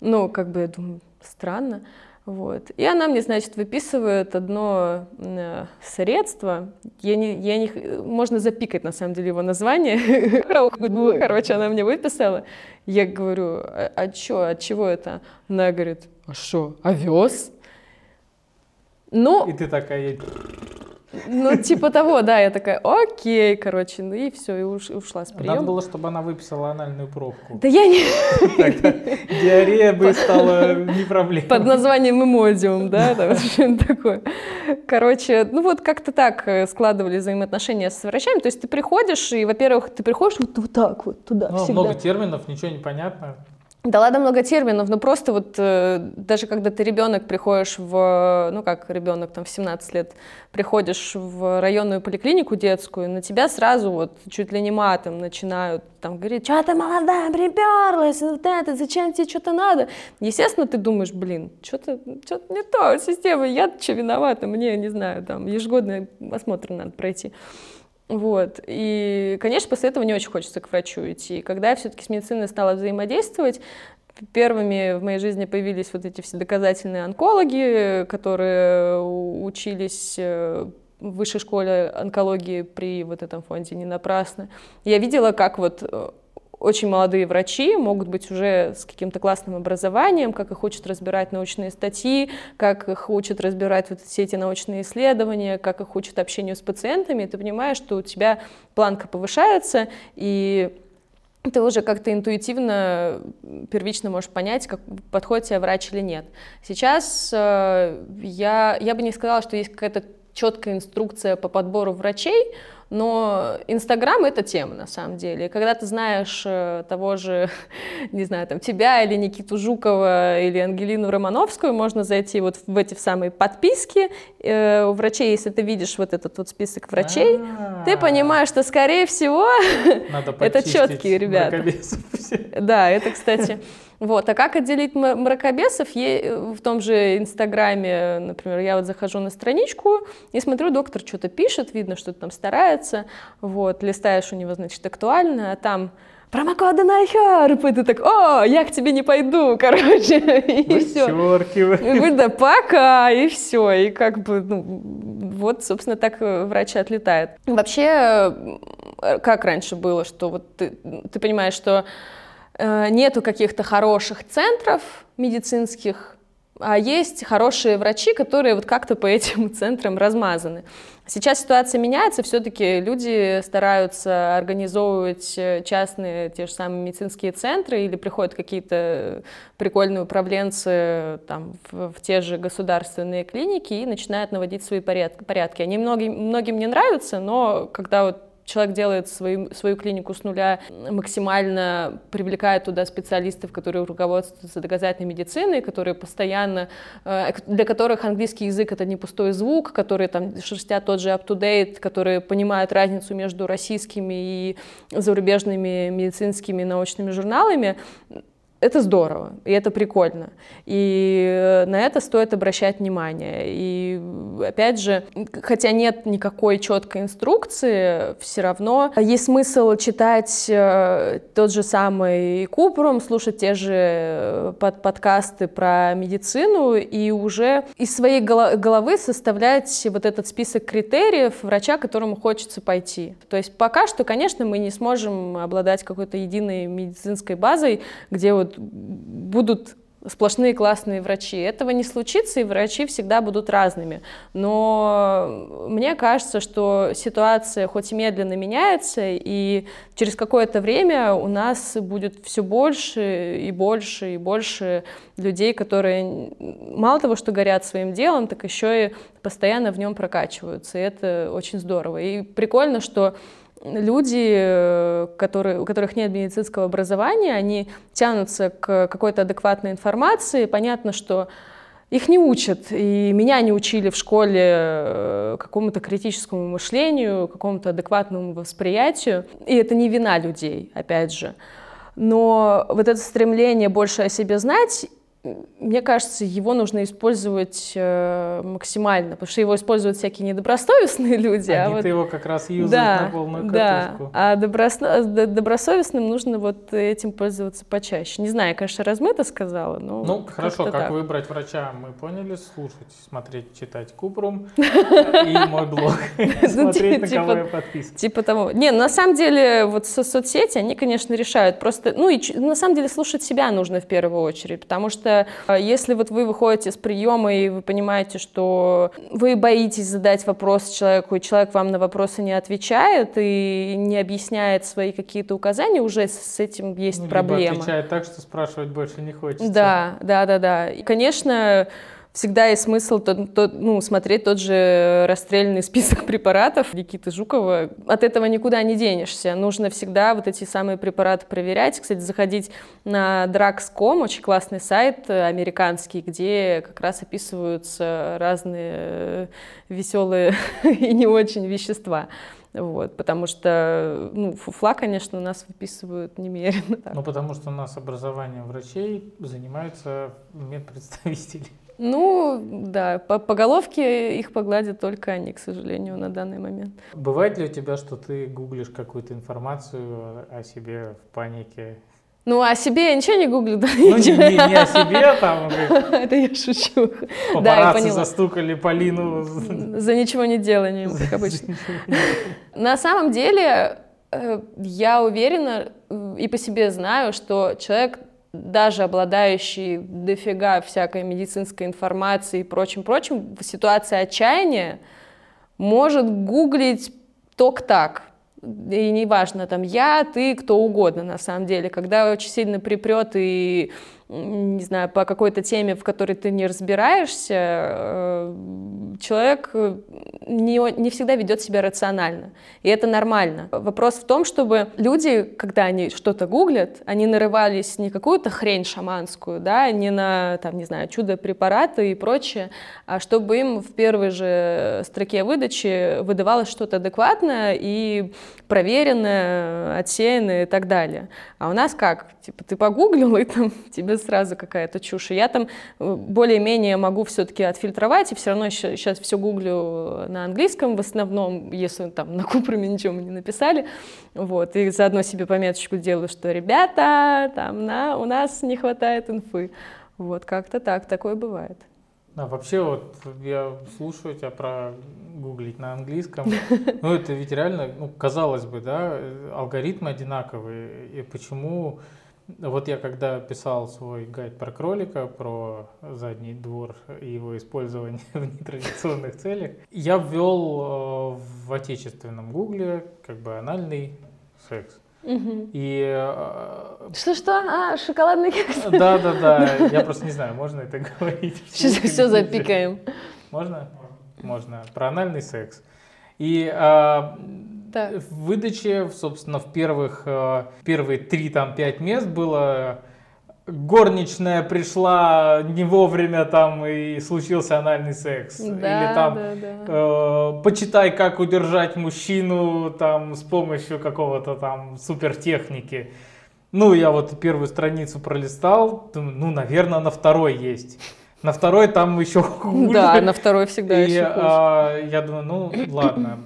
Ну, как бы я думаю, странно. Вот. И она мне, значит, выписывает одно э, средство. Я не, я не, можно запикать, на самом деле, его название. Короче, она мне выписала. Я говорю, а, а чё, от чего это? Она говорит, а что, овес? Ну, и ты такая, ну, типа того, да, я такая, окей, короче, ну и все, и уш, ушла с приема. Надо было, чтобы она выписала анальную пробку. Да я не... Диарея бы стала не проблемой. Под названием эмодиум, да, там такое. Короче, ну вот как-то так э, складывали взаимоотношения с врачами, то есть ты приходишь, и, во-первых, ты приходишь вот, вот так вот туда ну, Много терминов, ничего не понятно. Да ладно, много терминов, но просто вот э, даже когда ты ребенок приходишь в, ну как ребенок там в 17 лет, приходишь в районную поликлинику детскую, на тебя сразу вот чуть ли не матом начинают там говорить, что ты молодая, приперлась, вот это, зачем тебе что-то надо? Естественно, ты думаешь, блин, что-то что не то, система, я что виновата, мне, не знаю, там ежегодный осмотр надо пройти. Вот. И, конечно, после этого не очень хочется к врачу идти. Когда я все-таки с медициной стала взаимодействовать, Первыми в моей жизни появились вот эти все доказательные онкологи, которые учились э, в высшей школе онкологии при вот этом фонде не напрасно. Я видела, как вот э, очень молодые врачи могут быть уже с каким-то классным образованием, как их учат разбирать научные статьи, как их учат разбирать вот все эти научные исследования, как их учат общению с пациентами, и ты понимаешь, что у тебя планка повышается, и ты уже как-то интуитивно, первично можешь понять, как подходит тебе врач или нет. Сейчас э, я, я бы не сказала, что есть какая-то четкая инструкция по подбору врачей, но Инстаграм — это тема, на самом деле. когда ты знаешь э, того же, не знаю, там, тебя или Никиту Жукова или Ангелину Романовскую, можно зайти вот в эти самые подписки э, у врачей, если ты видишь вот этот вот список врачей, А-а-а. ты понимаешь, что, скорее всего, это четкие ребята. Да, это, кстати... Вот. А как отделить мракобесов? В том же Инстаграме, например, я вот захожу на страничку и смотрю, доктор что-то пишет, видно, что там старается, вот, листаешь у него, значит, актуально, а там промокоды на Херп, и ты так, о, я к тебе не пойду, короче, и все. И да, пока, и все, и как бы, ну, вот, собственно, так врач отлетает. Вообще, как раньше было, что вот ты, ты понимаешь, что Э, нету каких-то хороших центров медицинских, а есть хорошие врачи, которые вот как-то по этим центрам размазаны. Сейчас ситуация меняется, все-таки люди стараются организовывать э, частные те же самые медицинские центры или приходят какие-то прикольные управленцы там, в, в те же государственные клиники и начинают наводить свои порядки. Они многим, многим не нравятся, но когда вот человек делает свою, свою клинику с нуля, максимально привлекает туда специалистов, которые руководствуются доказательной медициной, которые постоянно, э, для которых английский язык это не пустой звук, которые там шерстят тот же up-to-date, которые понимают разницу между российскими и зарубежными медицинскими научными журналами, это здорово, и это прикольно. И на это стоит обращать внимание. И опять же, хотя нет никакой четкой инструкции, все равно есть смысл читать э, тот же самый Купрум, слушать те же э, под подкасты про медицину и уже из своей головы составлять вот этот список критериев врача, которому хочется пойти. То есть пока что, конечно, мы не сможем обладать какой-то единой медицинской базой, где вот будут сплошные классные врачи. Этого не случится, и врачи всегда будут разными. Но мне кажется, что ситуация хоть и медленно меняется, и через какое-то время у нас будет все больше и больше и больше людей, которые мало того, что горят своим делом, так еще и постоянно в нем прокачиваются. И это очень здорово. И прикольно, что люди, э, которые, у которых нет медицинского образования, они тянутся к какой-то адекватной информации. Понятно, что их не учат, и меня не учили в школе э, какому-то критическому мышлению, какому-то адекватному восприятию. И это не вина людей, опять же. Но вот это стремление больше о себе знать мне кажется, его нужно использовать э, максимально, потому что его используют всякие недобросовестные люди. Они а вот... его как раз юзают да, на полную катушку. Да, а доброс... добросовестным нужно вот этим пользоваться почаще. Не знаю, я, конечно, размыто сказала, но Ну, хорошо, как так. выбрать врача, мы поняли, слушать, смотреть, читать Купрум и мой блог, ну, смотреть, на кого я подписан. Типа того. Не, на самом деле, вот соцсети, они, конечно, решают. Просто, ну, и на самом деле слушать себя нужно в первую очередь, потому что а, если вот вы выходите с приема и вы понимаете, что вы боитесь задать вопрос человеку, и человек вам на вопросы не отвечает и не объясняет свои какие-то указания, уже с этим есть ну, проблема. отвечает так, что спрашивать больше не хочется. Да, да, да, да. И, конечно, всегда есть смысл то, то, ну, смотреть тот же расстрельный список препаратов Никиты Жукова. От этого никуда не денешься. Нужно всегда вот эти самые препараты проверять. Кстати, заходить на Drugs.com, очень классный сайт американский, где как раз описываются разные э, веселые и не очень вещества. Вот, потому что ну, фуфла, конечно, у нас выписывают немерено. Ну, потому что у нас образование врачей занимаются медпредставители. Ну, да, по, по головке их погладят только они, к сожалению, на данный момент. Бывает ли у тебя, что ты гуглишь какую-то информацию о себе в панике? Ну, о себе я ничего не гуглю, да? Ну, не, не, не о себе, там... Это я шучу. Да, я застукали Полину. За ничего не деланием, как обычно. На самом деле, э, я уверена и по себе знаю, что человек даже обладающий дофига всякой медицинской информации и прочим-прочим, в ситуации отчаяния может гуглить ток так. И неважно, там я, ты, кто угодно на самом деле. Когда очень сильно припрет и не знаю, по какой-то теме, в которой ты не разбираешься, э, человек э, не, не всегда ведет себя рационально. И это нормально. Вопрос в том, чтобы люди, когда они что-то гуглят, они нарывались не какую-то хрень шаманскую, да, не на, там, не знаю, чудо-препараты и прочее, а чтобы им в первой же строке выдачи выдавалось что-то адекватное и проверенное, отсеянное и так далее. А у нас как? Типа ты погуглил, и там тебе тебе сразу какая-то чушь. И я там э, более-менее могу все-таки отфильтровать, и все равно сейчас все гуглю на английском в основном, если там на Купраме ничего мы не написали. Вот, и заодно себе пометочку делаю, что ребята, там на, у нас не хватает инфы. Вот, как-то так, такое бывает. А вообще вот я слушаю тебя про гуглить на английском. Ну это ведь реально, ну казалось бы, да, алгоритмы одинаковые. И почему вот я когда писал свой гайд про кролика, про задний двор и его использование в нетрадиционных целях, я ввел э, в отечественном гугле как бы анальный секс. Угу. И что-что? Э, а, шоколадный кекс? Да, да, да. Я просто не знаю, можно это говорить. Сейчас все запикаем. Можно? Можно. Про анальный секс. И а, так. В выдаче, собственно, в первых, э, первые три там пять мест было горничная пришла не вовремя там и случился анальный секс. Да, Или там да, да. Э, почитай, как удержать мужчину там с помощью какого-то там супертехники. Ну, я вот первую страницу пролистал, думаю, ну, наверное, на второй есть. На второй там еще хуже. Да, на второй всегда И еще хуже. а, я думаю, ну, ладно,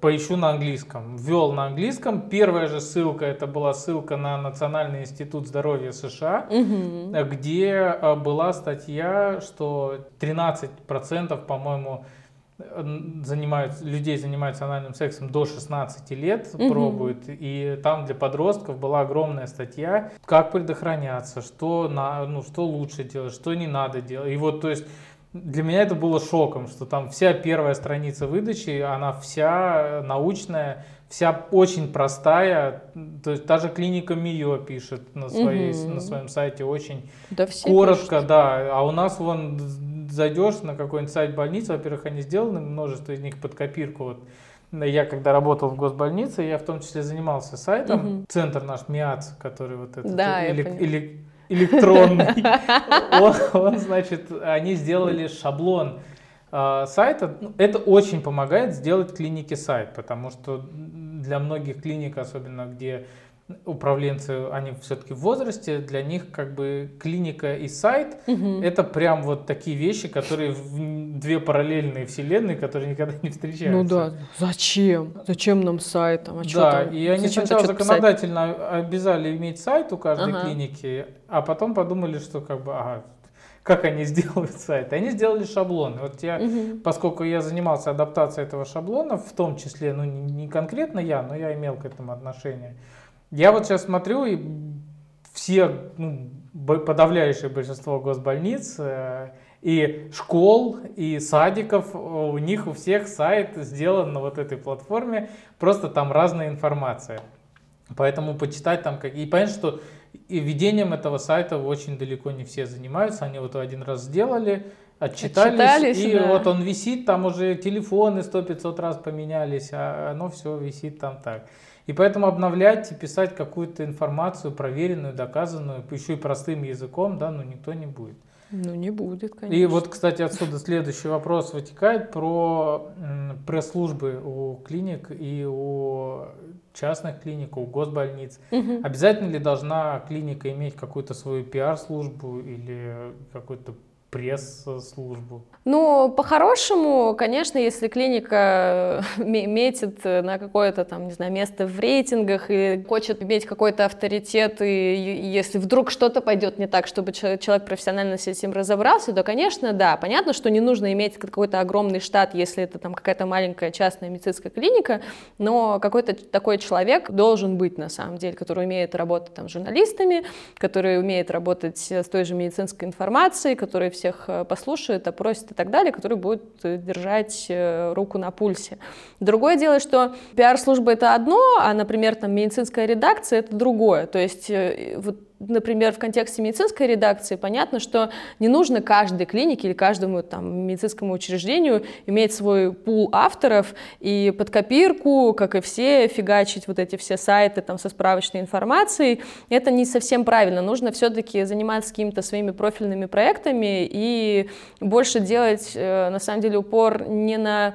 поищу на английском. Ввел на английском. Первая же ссылка, это была ссылка на Национальный институт здоровья США, Мгм. где а, была статья, что 13%, по-моему, занимаются, людей занимаются анальным сексом до 16 лет, Мгм. пробуют. И там для подростков была огромная статья, как предохраняться, что, на, ну, что лучше делать, что не надо делать. И вот, то есть, для меня это было шоком, что там вся первая страница выдачи, она вся научная, вся очень простая. То есть та же клиника Мио пишет на, своей, Мгм. на своем сайте очень Да коротко, пишут. да. А у нас вон зайдешь на какой-нибудь сайт больницы, во-первых, они сделаны, множество из них под копирку. Вот. Я когда работал в госбольнице, я в том числе занимался сайтом, Мгм. центр наш МИАЦ, который вот этот Да, поняла. элек- электронный, он, он, значит, они сделали шаблон а, сайта. Ну, Это очень помогает сделать клинике сайт, потому что для многих клиник, особенно где управленцы, они все-таки в возрасте, для них как бы клиника и сайт Мгм. это прям вот такие вещи, которые в две параллельные вселенные, которые никогда не встречаются. Ну да, зачем? Зачем нам сайт? там? А чё Да, там? и они Зачем сначала что-то писать? законодательно обязали иметь сайт у каждой Ага. клиники, а потом подумали, что как бы, ага, как они сделают сайт. Они сделали шаблон. Вот я, Мгм. поскольку я занимался адаптацией этого шаблона, в том числе, ну не конкретно я, но я имел к этому отношение. Я вот сейчас смотрю, и все, ну, подавляющее большинство госбольниц э, и школ, и садиков, у них у всех сайт сделан на вот этой платформе, просто там разная информация. Поэтому почитать там как... И понятно, что и ведением этого сайта очень далеко не все занимаются. Они вот один раз сделали, отчитались, Отчитались, и да. вот он висит, там уже телефоны сто 500 раз поменялись, а оно все висит там так. И поэтому обновлять и писать какую-то информацию проверенную, доказанную, еще и простым языком, да, ну никто не будет. Ну не будет, конечно. И вот, кстати, отсюда следующий вопрос вытекает про пресс-службы у клиник и у частных клиник, у госбольниц. Мгм. Обязательно ли должна клиника иметь какую-то свою пиар-службу или какую-то пресс-службу? Ну, по-хорошему, конечно, если клиника э, ме- метит э, на какое-то там, не знаю, место в рейтингах и хочет иметь какой-то авторитет, и если вдруг что-то пойдет не так, чтобы чел- человек профессионально с этим разобрался, то, конечно, да, понятно, что не нужно иметь какой-то огромный штат, если это там какая-то маленькая частная медицинская клиника, но какой-то такой человек должен быть на самом деле, который умеет работать там с журналистами, который умеет работать с той же медицинской информацией, который всех э, послушает, опросит и так далее, который будет э, держать э, руку на пульсе. Другое дело, что пиар-служба это одно, а, например, там медицинская редакция это другое. То есть вот например, в контексте медицинской редакции понятно, что не нужно каждой клинике или каждому там, медицинскому учреждению иметь свой пул авторов и под копирку, как и все, фигачить вот эти все сайты там, со справочной информацией. Это не совсем правильно. Нужно все-таки заниматься какими-то своими профильными проектами и больше делать, э, на самом деле, упор не на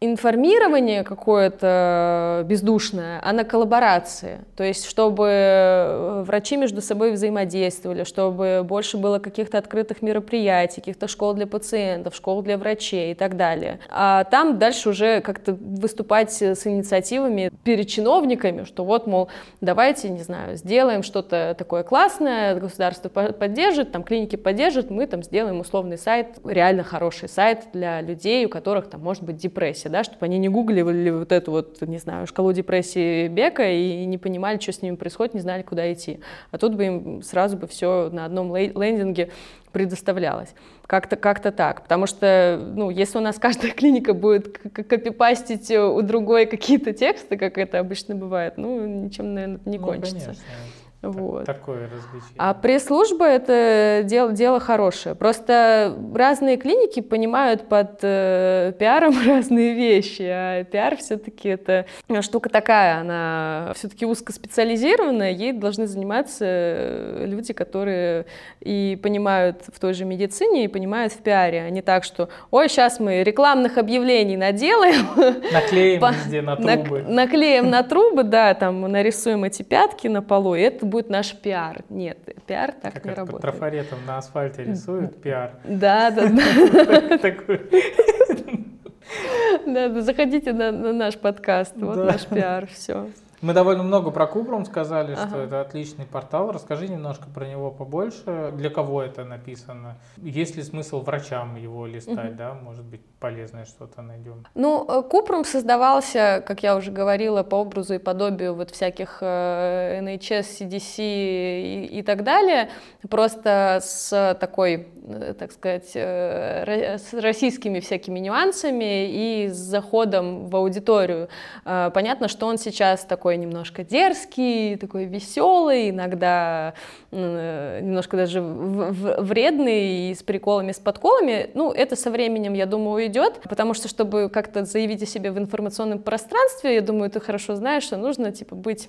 информирование какое-то бездушное, а на коллаборации. То есть, чтобы э, врачи между собой взаимодействовали, чтобы больше было каких-то открытых мероприятий, каких-то школ для пациентов, школ для врачей и так далее. А там дальше уже как-то выступать с инициативами перед чиновниками, что вот, мол, давайте, не знаю, сделаем что-то такое классное, государство по- поддержит, там клиники поддержат, мы там сделаем условный сайт, реально хороший сайт для людей, у которых там может быть депрессия, да, чтобы они не гуглили вот эту вот, не знаю, шкалу депрессии Бека и не понимали, что с ними происходит, не знали, куда идти. А тут бы им сразу бы все на одном лендинге предоставлялось. Как-то как так. Потому что, ну, если у нас каждая клиника будет копипастить у другой какие-то тексты, как это обычно бывает, ну, ничем, наверное, не Ну, кончится. конечно. Вот. Такое различие. А пресс-служба это дело, дело хорошее. Просто разные клиники понимают под э, пиаром разные вещи, а пиар все-таки это штука такая, она все-таки узкоспециализированная, ей должны заниматься э, люди, которые и понимают в той же медицине, и понимают в пиаре, а не так, что, ой, сейчас мы рекламных объявлений наделаем, Наклеим везде на трубы. наклеим на трубы, да, там нарисуем эти пятки на полу, и это будет наш пиар. Нет, пиар так как не это, работает. Трафаретом на асфальте рисуют пиар. Да, да, да. Да, заходите на, на наш подкаст, вот наш пиар, все. Мы довольно много про Купрум сказали, что Ага. это отличный портал. Расскажи немножко про него побольше. Для кого это написано? Есть ли смысл врачам его листать, да? Может быть, полезное что-то найдем. Ну, э, Купрум создавался, как я уже говорила, по образу и подобию вот всяких э, NHS, CDC и, и так далее, просто с такой, э, так сказать, э, с российскими всякими нюансами и с заходом в аудиторию. Э, Понятно, что он сейчас такой немножко дерзкий, такой веселый, иногда э, немножко даже вредный и с приколами, с подколами. Ну, это со временем, я думаю, уйдет, потому что, чтобы как-то заявить о себе в информационном пространстве, я думаю, ты хорошо знаешь, что нужно, типа, быть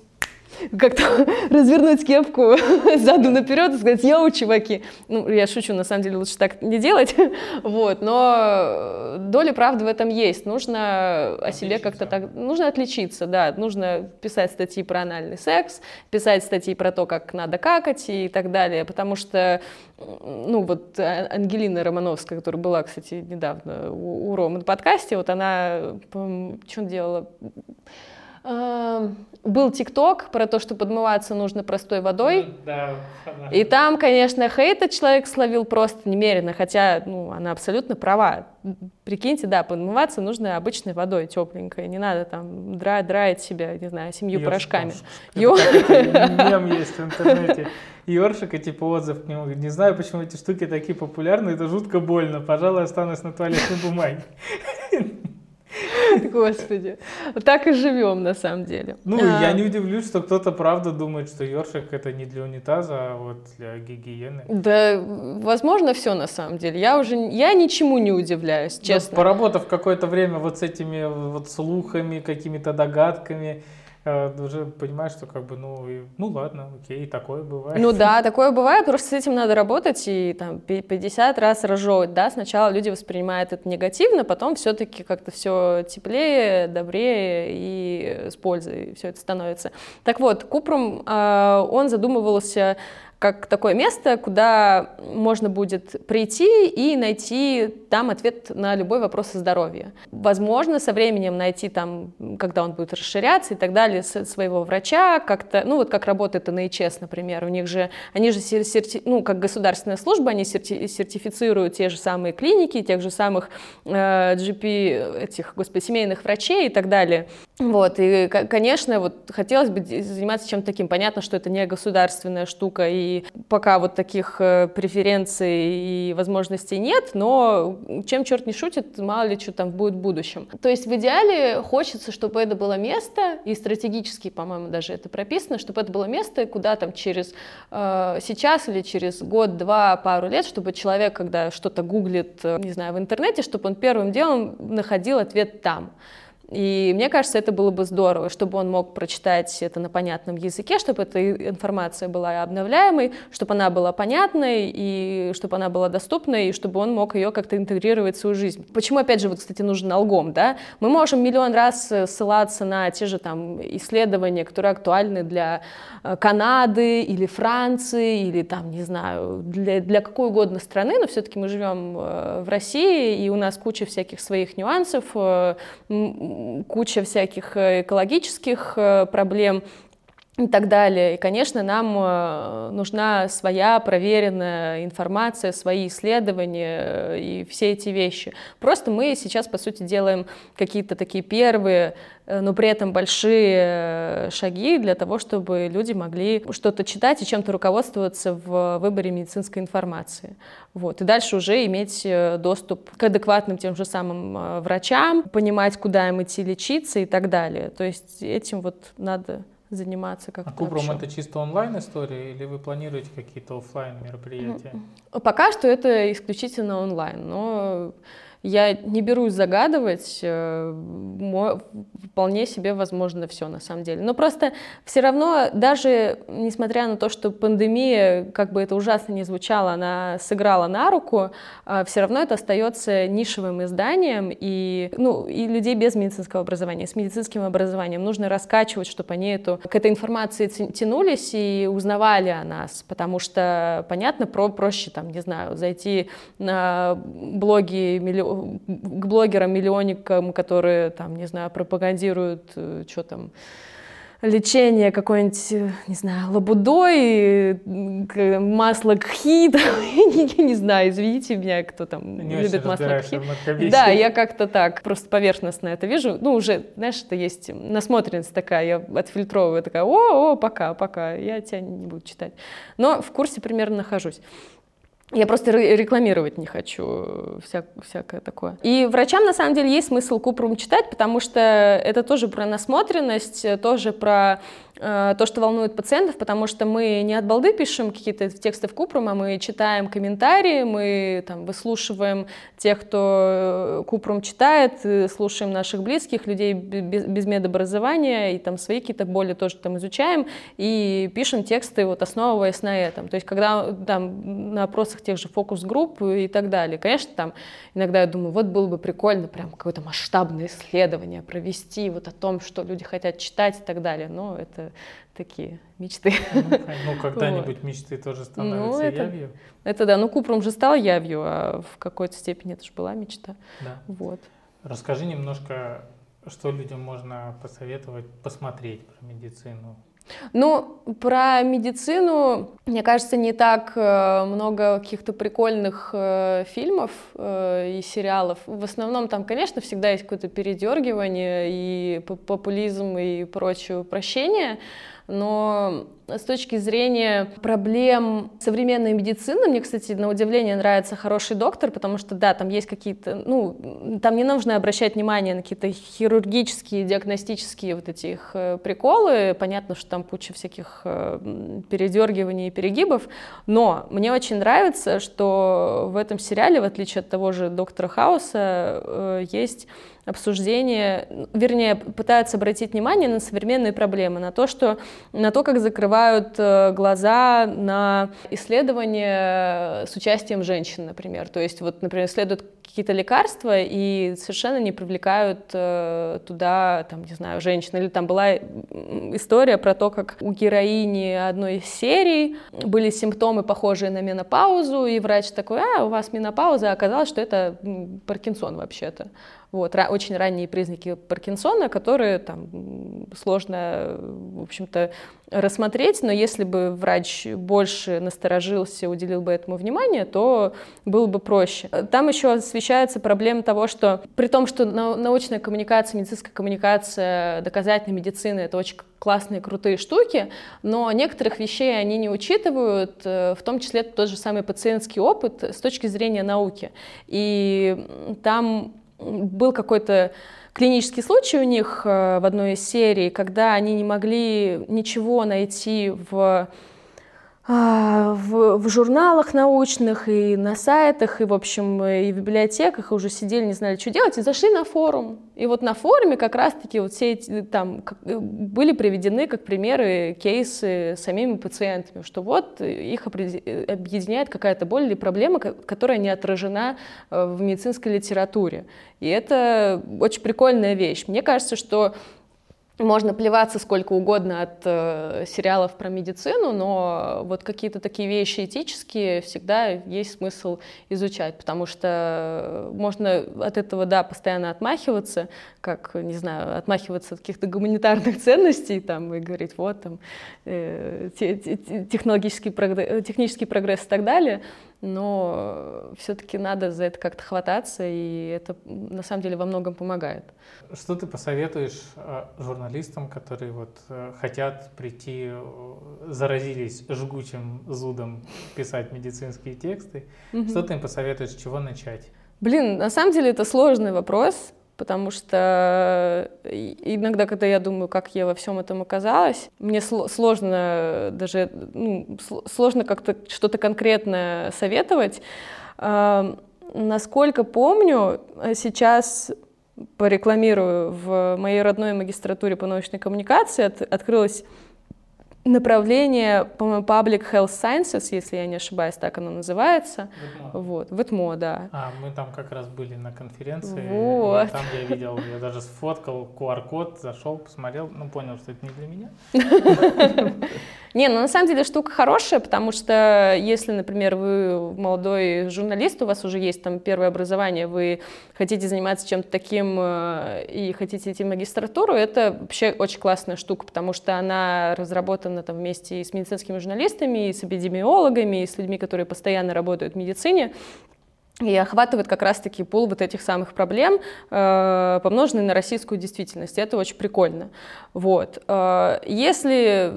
как-то развернуть кепку заду наперед и сказать, йоу, чуваки. Ну, я шучу, на самом деле лучше так не делать, вот, но доля правды в этом есть. Нужно о себе как-то Отличиться. так, нужно отличиться, да, нужно писать статьи про анальный секс, писать статьи про то, как надо какать и так далее, потому что, ну, вот А- Ангелина Романовская, которая была, кстати, недавно у, у Ромы на подкасте, вот она, что делала? Эм, Был ТикТок про то, что подмываться нужно простой водой. Да. И там, конечно, хейта человек словил просто немерено, хотя ну, она абсолютно права. Прикиньте, да, подмываться нужно обычной водой, тепленькой. Не надо там дра драить себя, не знаю, семью порошками. Ё- Мем есть в интернете. Ёршик и типа отзыв к нему. говорит, Не знаю, почему эти штуки такие популярны, это жутко больно. Пожалуй, останусь на туалетной бумаге. Господи. Так и живем на самом деле. Ну, А, я не удивлюсь, что кто-то правда думает, что ёршик это не для унитаза, а вот для гигиены. Да, возможно, все на самом деле. Я уже, я ничему не удивляюсь, Ну, честно. Поработав какое-то время вот с этими вот слухами, какими-то догадками, уже понимаешь, что как бы, ну, и- ну ладно, окей, такое бывает. Ну да, такое бывает, просто с этим надо работать и там пи- 50 раз разжевывать, да, сначала люди воспринимают это негативно, потом все-таки как-то все теплее, добрее и с пользой все это становится. Так вот, Купрум, а, он задумывался как такое место, куда можно будет прийти и найти там ответ на любой вопрос о здоровье. Возможно, со временем найти там, когда он будет расширяться и так далее, своего врача, как-то, ну вот как работает NHS, например, у них же, они же, сер- серти- ну как государственная служба, они серти- сертифицируют те же самые клиники, тех же самых э, GP, этих, господи, семейных врачей и так далее. Вот, и, ко- конечно, вот хотелось бы заниматься чем-то таким. Понятно, что это не государственная штука, и пока вот таких э, преференций и возможностей нет, но чем черт не шутит, мало ли что там будет в будущем. То есть в идеале хочется, чтобы это было место, и стратегически, по-моему, даже это прописано, чтобы это было место, куда там через э, сейчас или через год-два, пару лет, чтобы человек, когда что-то гуглит, э, не знаю, в интернете, чтобы он первым делом находил ответ там. И мне кажется, это было бы здорово, чтобы он мог прочитать это на понятном языке, чтобы эта информация была обновляемой, чтобы она была понятной, и чтобы она была доступной, и чтобы он мог ее как-то интегрировать в свою жизнь. Почему, опять же, вот, кстати, нужен алгом, да? Мы можем миллион раз э, ссылаться на те же там исследования, которые актуальны для э, Канады или Франции, или там, не знаю, для, для какой угодно страны, но все-таки мы живем э, в России, и у нас куча всяких своих нюансов, куча всяких э, экологических э, проблем и так далее. И, конечно, нам э, нужна своя проверенная информация, свои исследования э, и все эти вещи. Просто мы сейчас, по сути, делаем какие-то такие первые, э, но при этом большие шаги для того, чтобы люди могли что-то читать и чем-то руководствоваться в выборе медицинской информации. Вот. И дальше уже иметь доступ к адекватным тем же самым врачам, понимать, куда им идти лечиться и так далее. То есть этим вот надо заниматься как-то А вообще. это чисто онлайн история или вы планируете какие-то оффлайн мероприятия? Пока что это исключительно онлайн, но я не берусь загадывать, э, вполне себе возможно все на самом деле. Но просто все равно, даже несмотря на то, что пандемия, как бы это ужасно не звучало, она сыграла на руку, а все равно это остается нишевым изданием, и, ну, и людей без медицинского образования, с медицинским образованием нужно раскачивать, чтобы они эту, к этой информации тянулись и узнавали о нас, потому что, понятно, про, проще, там, не знаю, зайти на блоги, миллион, к блогерам-миллионникам, которые, там, не знаю, пропагандируют, э, что там, лечение какой-нибудь, э, не знаю, лабудой, масло кхи, я не знаю, извините меня, кто там не любит масло кхи. Да, я как-то так, просто поверхностно это вижу. Ну, уже, знаешь, это есть насмотренность такая, я отфильтровываю, такая, о, о, пока, пока, я тебя не буду читать. Но в курсе примерно нахожусь. Я просто рекламировать не хочу вся, всякое такое. И врачам, на самом деле, есть смысл Купрум читать, потому что это тоже про насмотренность, тоже про то, что волнует пациентов, потому что мы не от балды пишем какие-то тексты в Купрум, а мы читаем комментарии, мы там выслушиваем тех, кто э, Купрум читает, слушаем наших близких, людей без, без медобразования, и там свои какие-то боли тоже там изучаем, и пишем тексты, вот основываясь на этом. То есть когда там на опросах тех же фокус-групп и так далее, конечно, там иногда я думаю, вот было бы прикольно прям какое-то масштабное исследование провести вот о том, что люди хотят читать и так далее, но это такие мечты. Ну, когда-нибудь вот. мечты тоже становятся ну, это, явью. Это да, ну Купром же стал явью, а в какой-то степени это же была мечта. Да. Вот. Расскажи немножко, что людям можно посоветовать посмотреть про медицину. Ну, про медицину, мне кажется, не так э, много каких-то прикольных э, фильмов э, и сериалов. В основном там, конечно, всегда есть какое-то передергивание и популизм и прочее упрощение, но с точки зрения проблем современной медицины, мне, кстати, на удивление нравится «Хороший доктор», потому что, да, там есть какие-то, ну, там не нужно обращать внимание на какие-то хирургические, диагностические вот эти их э, приколы, понятно, что там куча всяких э, передергиваний и перегибов, но мне очень нравится, что в этом сериале, в отличие от того же «Доктора Хауса», э, есть обсуждение, вернее, пытаются обратить внимание на современные проблемы, на то, что, на то, как закрывают э, глаза на исследования с участием женщин, например. То есть, вот, например, исследуют какие-то лекарства и совершенно не привлекают э, туда, там, не знаю, женщин. Или там была история про то, как у героини одной из серий были симптомы, похожие на менопаузу, и врач такой, а, у вас менопауза, а оказалось, что это Паркинсон вообще-то. Вот, очень ранние признаки Паркинсона, которые там сложно, в общем-то, рассмотреть, но если бы врач больше насторожился, уделил бы этому внимание, то было бы проще. Там еще освещается проблема того, что при том, что научная коммуникация, медицинская коммуникация, доказательная медицина — это очень классные, крутые штуки, но некоторых вещей они не учитывают, э, в том числе тот же самый пациентский опыт с точки зрения науки. И там был какой-то клинический случай у них э, в одной из серий, когда они не могли ничего найти в в, в журналах научных и на сайтах, и, в общем, и в библиотеках, и уже сидели, не знали, что делать, и зашли на форум. И вот на форуме как раз-таки вот все эти там э, были приведены как примеры кейсы самими пациентами, что вот их объединяет какая-то боль или проблема, которая не отражена э, в медицинской литературе. И это очень прикольная вещь. Мне кажется, что можно плеваться сколько угодно от э, сериалов про медицину, но вот какие-то такие вещи этические всегда есть смысл изучать, потому что можно от этого, да, постоянно отмахиваться, как, не знаю, отмахиваться от каких-то гуманитарных ценностей там, и говорить, вот там, э, технологический прогресс, технический прогресс и так далее, но все-таки надо за это как-то хвататься, и это на самом деле во многом помогает. Что ты посоветуешь э, журналистам, которые вот э, хотят прийти, э, заразились жгучим зудом писать медицинские тексты? Что ты им посоветуешь, с чего начать? Блин, на самом деле это сложный вопрос потому что иногда, когда я думаю, как я во всем этом оказалась, мне сложно даже, ну, сложно как-то что-то конкретное советовать. насколько помню, сейчас порекламирую, в моей родной магистратуре по научной коммуникации от, открылась направление, по-моему, Public Health Sciences, если я не ошибаюсь, так оно называется. ВЭТМО. Вот, ВЭТМО, да. А, мы там как раз были на конференции. Вот. И там я видел, я даже сфоткал QR-код, зашел, посмотрел, ну понял, что это не для меня. Не, ну на самом деле штука хорошая, потому что если, например, вы молодой журналист, у вас уже есть там первое образование, вы хотите заниматься чем-то таким э, и хотите идти в магистратуру, это вообще очень классная штука, потому что она разработана там вместе и с медицинскими журналистами, и с эпидемиологами, и с людьми, которые постоянно работают в медицине и охватывает как раз-таки пул вот этих самых проблем, э, помноженный на российскую действительность. Это очень прикольно. Вот. Э, если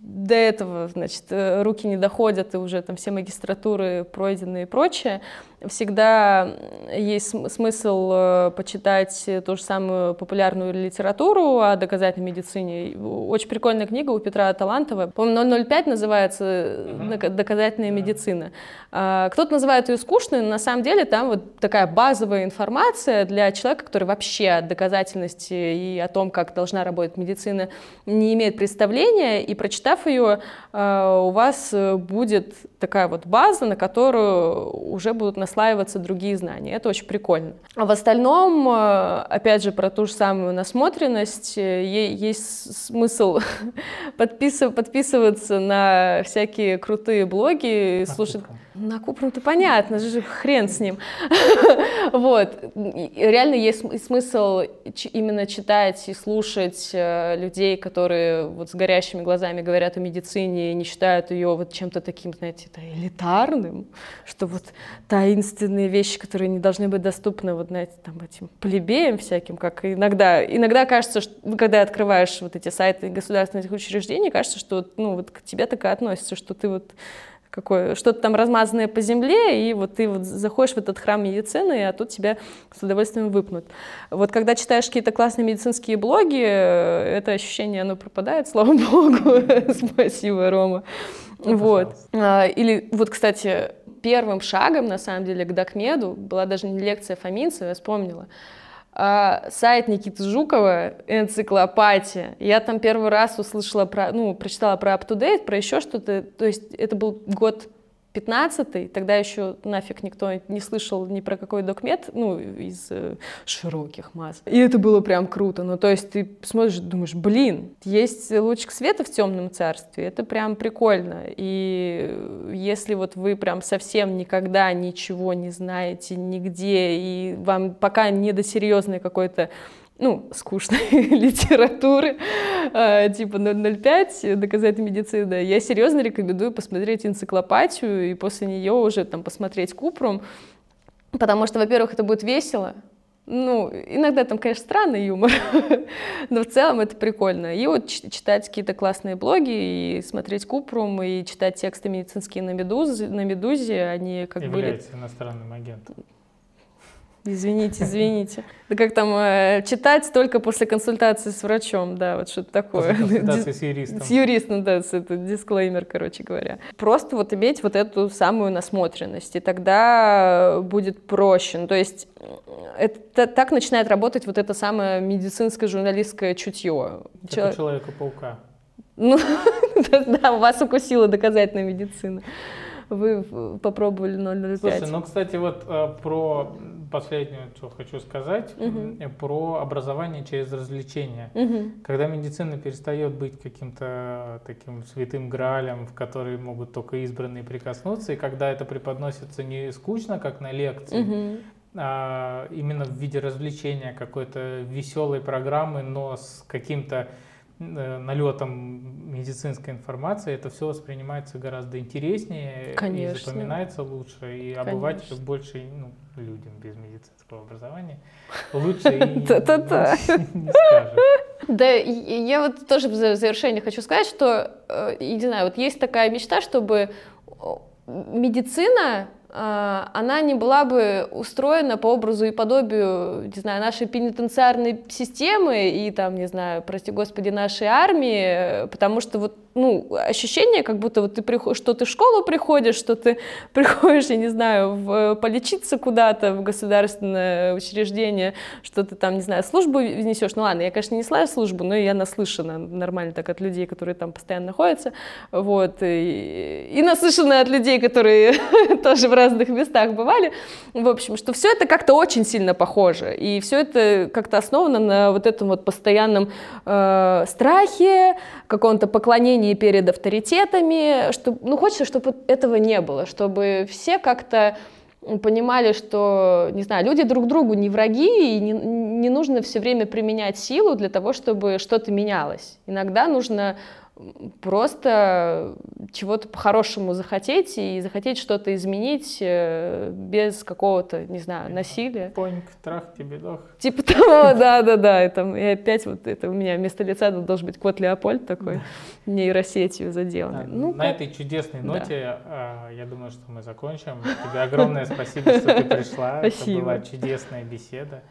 до этого, значит, э, руки не доходят, и уже там все магистратуры пройдены и прочее, всегда есть смысл э, почитать ту же самую популярную литературу о доказательной медицине. Очень прикольная книга у Петра Талантова. По-моему, 005 называется «Доказательная медицина». А, кто-то называет ее скучной, но на самом деле там вот такая базовая информация для человека, который вообще о доказательности и о том, как должна работать медицина, не имеет представления, и прочитав ее, а, у вас будет такая вот база, на которую уже будут наслаиваться другие знания. Это очень прикольно. А в остальном, э, опять же, про ту же самую насмотренность, э, есть смысл подписываться на всякие крутые блоги, слушать... На Купрум-то понятно, же хрен с ним. вот. Реально есть смысл именно читать и слушать э, людей, которые вот с горящими глазами говорят о медицине и не считают ее вот чем-то таким, знаете, элитарным, что вот таинственные вещи, которые не должны быть доступны вот, знаете, там этим плебеям всяким, как иногда, иногда кажется, что ну, когда открываешь вот эти сайты государственных учреждений, кажется, что ну вот к тебе так и относится, что ты вот какое, что-то там размазанное по земле, и вот ты вот заходишь в этот храм медицины, а тут тебя с удовольствием выпнут. Вот когда читаешь какие-то классные медицинские блоги, э, это ощущение, оно пропадает, слава богу. Спасибо, Рома. Вот. А, или вот, кстати, первым шагом, на самом деле, к Докмеду была даже не лекция Фоминцева, я вспомнила, сайт Никиты Жукова, энциклопатия. Я там первый раз услышала про, ну, прочитала про UpToDate, про еще что-то. То есть это был год 15 тогда еще нафиг никто не слышал ни про какой докмет, ну, из э, широких масс. И это было прям круто. Ну, то есть ты смотришь, думаешь, блин, есть лучик света в темном царстве, это прям прикольно. И если вот вы прям совсем никогда ничего не знаете нигде, и вам пока не до серьезной какой-то ну, скучной литературы, э, типа 005, доказательная медицина, я серьезно рекомендую посмотреть энциклопатию и после нее уже там посмотреть Купрум, потому что, во-первых, это будет весело, ну, иногда там, конечно, странный юмор, но в целом это прикольно. И вот читать какие-то классные блоги, и смотреть Купрум, и читать тексты медицинские на Медузе, на Медузе они как бы... Является иностранным агентом. Извините, извините. Да как там, э, читать только после консультации с врачом, да, вот что-то такое. После консультации с юристом. С юристом, да, с, это дисклеймер, короче говоря. Просто вот иметь вот эту самую насмотренность, и тогда будет проще. Ну, то есть это, так начинает работать вот это самое медицинское журналистское чутье. Как Чело... у Человека-паука. Ну, да, вас укусила доказательная медицина вы попробовали 0,05. Слушай, ну, кстати, вот э, про последнее, что хочу сказать, угу. про образование через развлечение. Угу. Когда медицина перестает быть каким-то таким святым гралем, в который могут только избранные прикоснуться, и когда это преподносится не скучно, как на лекции, угу. а именно в виде развлечения, какой-то веселой программы, но с каким-то налетом медицинской информации, это все воспринимается гораздо интереснее Конечно. и запоминается лучше, и обывателю больше, ну, людям без медицинского образования лучше и не скажешь. Да, я вот тоже в завершение хочу сказать, что, э, не знаю, вот есть такая мечта, чтобы медицина она не была бы устроена по образу и подобию, не знаю, нашей пенитенциарной системы и там, не знаю, прости господи, нашей армии, потому что вот ну, ощущение, как будто вот ты приходишь, что ты в школу приходишь, что ты приходишь, я не знаю, в, полечиться куда-то в государственное учреждение, что ты там, не знаю, службу несешь. Ну ладно, я, конечно, не несла службу, но я наслышана нормально так от людей, которые там постоянно находятся, вот, и, и наслышана от людей, которые тоже в разных местах бывали, в общем, что все это как-то очень сильно похоже, и все это как-то основано на вот этом вот постоянном э, страхе, каком-то поклонении преклонении перед авторитетами, что, ну, хочется, чтобы этого не было, чтобы все как-то понимали, что, не знаю, люди друг другу не враги, и не, не нужно все время применять силу для того, чтобы что-то менялось. Иногда нужно просто чего-то по-хорошему захотеть и захотеть что-то изменить э, без какого-то, не знаю, насилия. Поньк, трах, тебе дох. Типа того, да-да-да. И, там, и опять вот это у меня вместо лица должен быть кот Леопольд такой, нейросетью заделанный. Да, ну, на как... этой чудесной ноте да. я думаю, что мы закончим. Тебе огромное спасибо, что ты пришла. Спасибо. Это была чудесная беседа.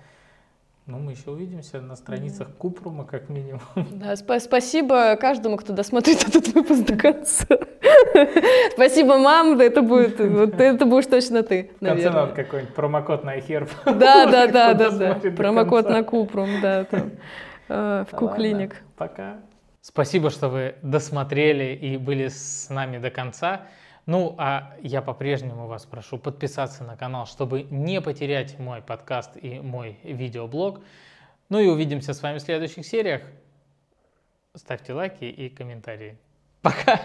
Ну, мы еще увидимся на страницах mm. Купрума, как минимум. Да, сп- спасибо каждому, кто досмотрит этот выпуск до конца. спасибо, мам, это будет, вот это будешь точно ты, наверное. В конце надо какой-нибудь промокод на Эхерб. Да, да, да, да, да. Промокод на Купрум, да, там, э, в Куклиник. Пока. Спасибо, что вы досмотрели и были с нами до конца. Ну, а я по-прежнему вас прошу подписаться на канал, чтобы не потерять мой подкаст и мой видеоблог. Ну и увидимся с вами в следующих сериях. Ставьте лайки и комментарии. Пока!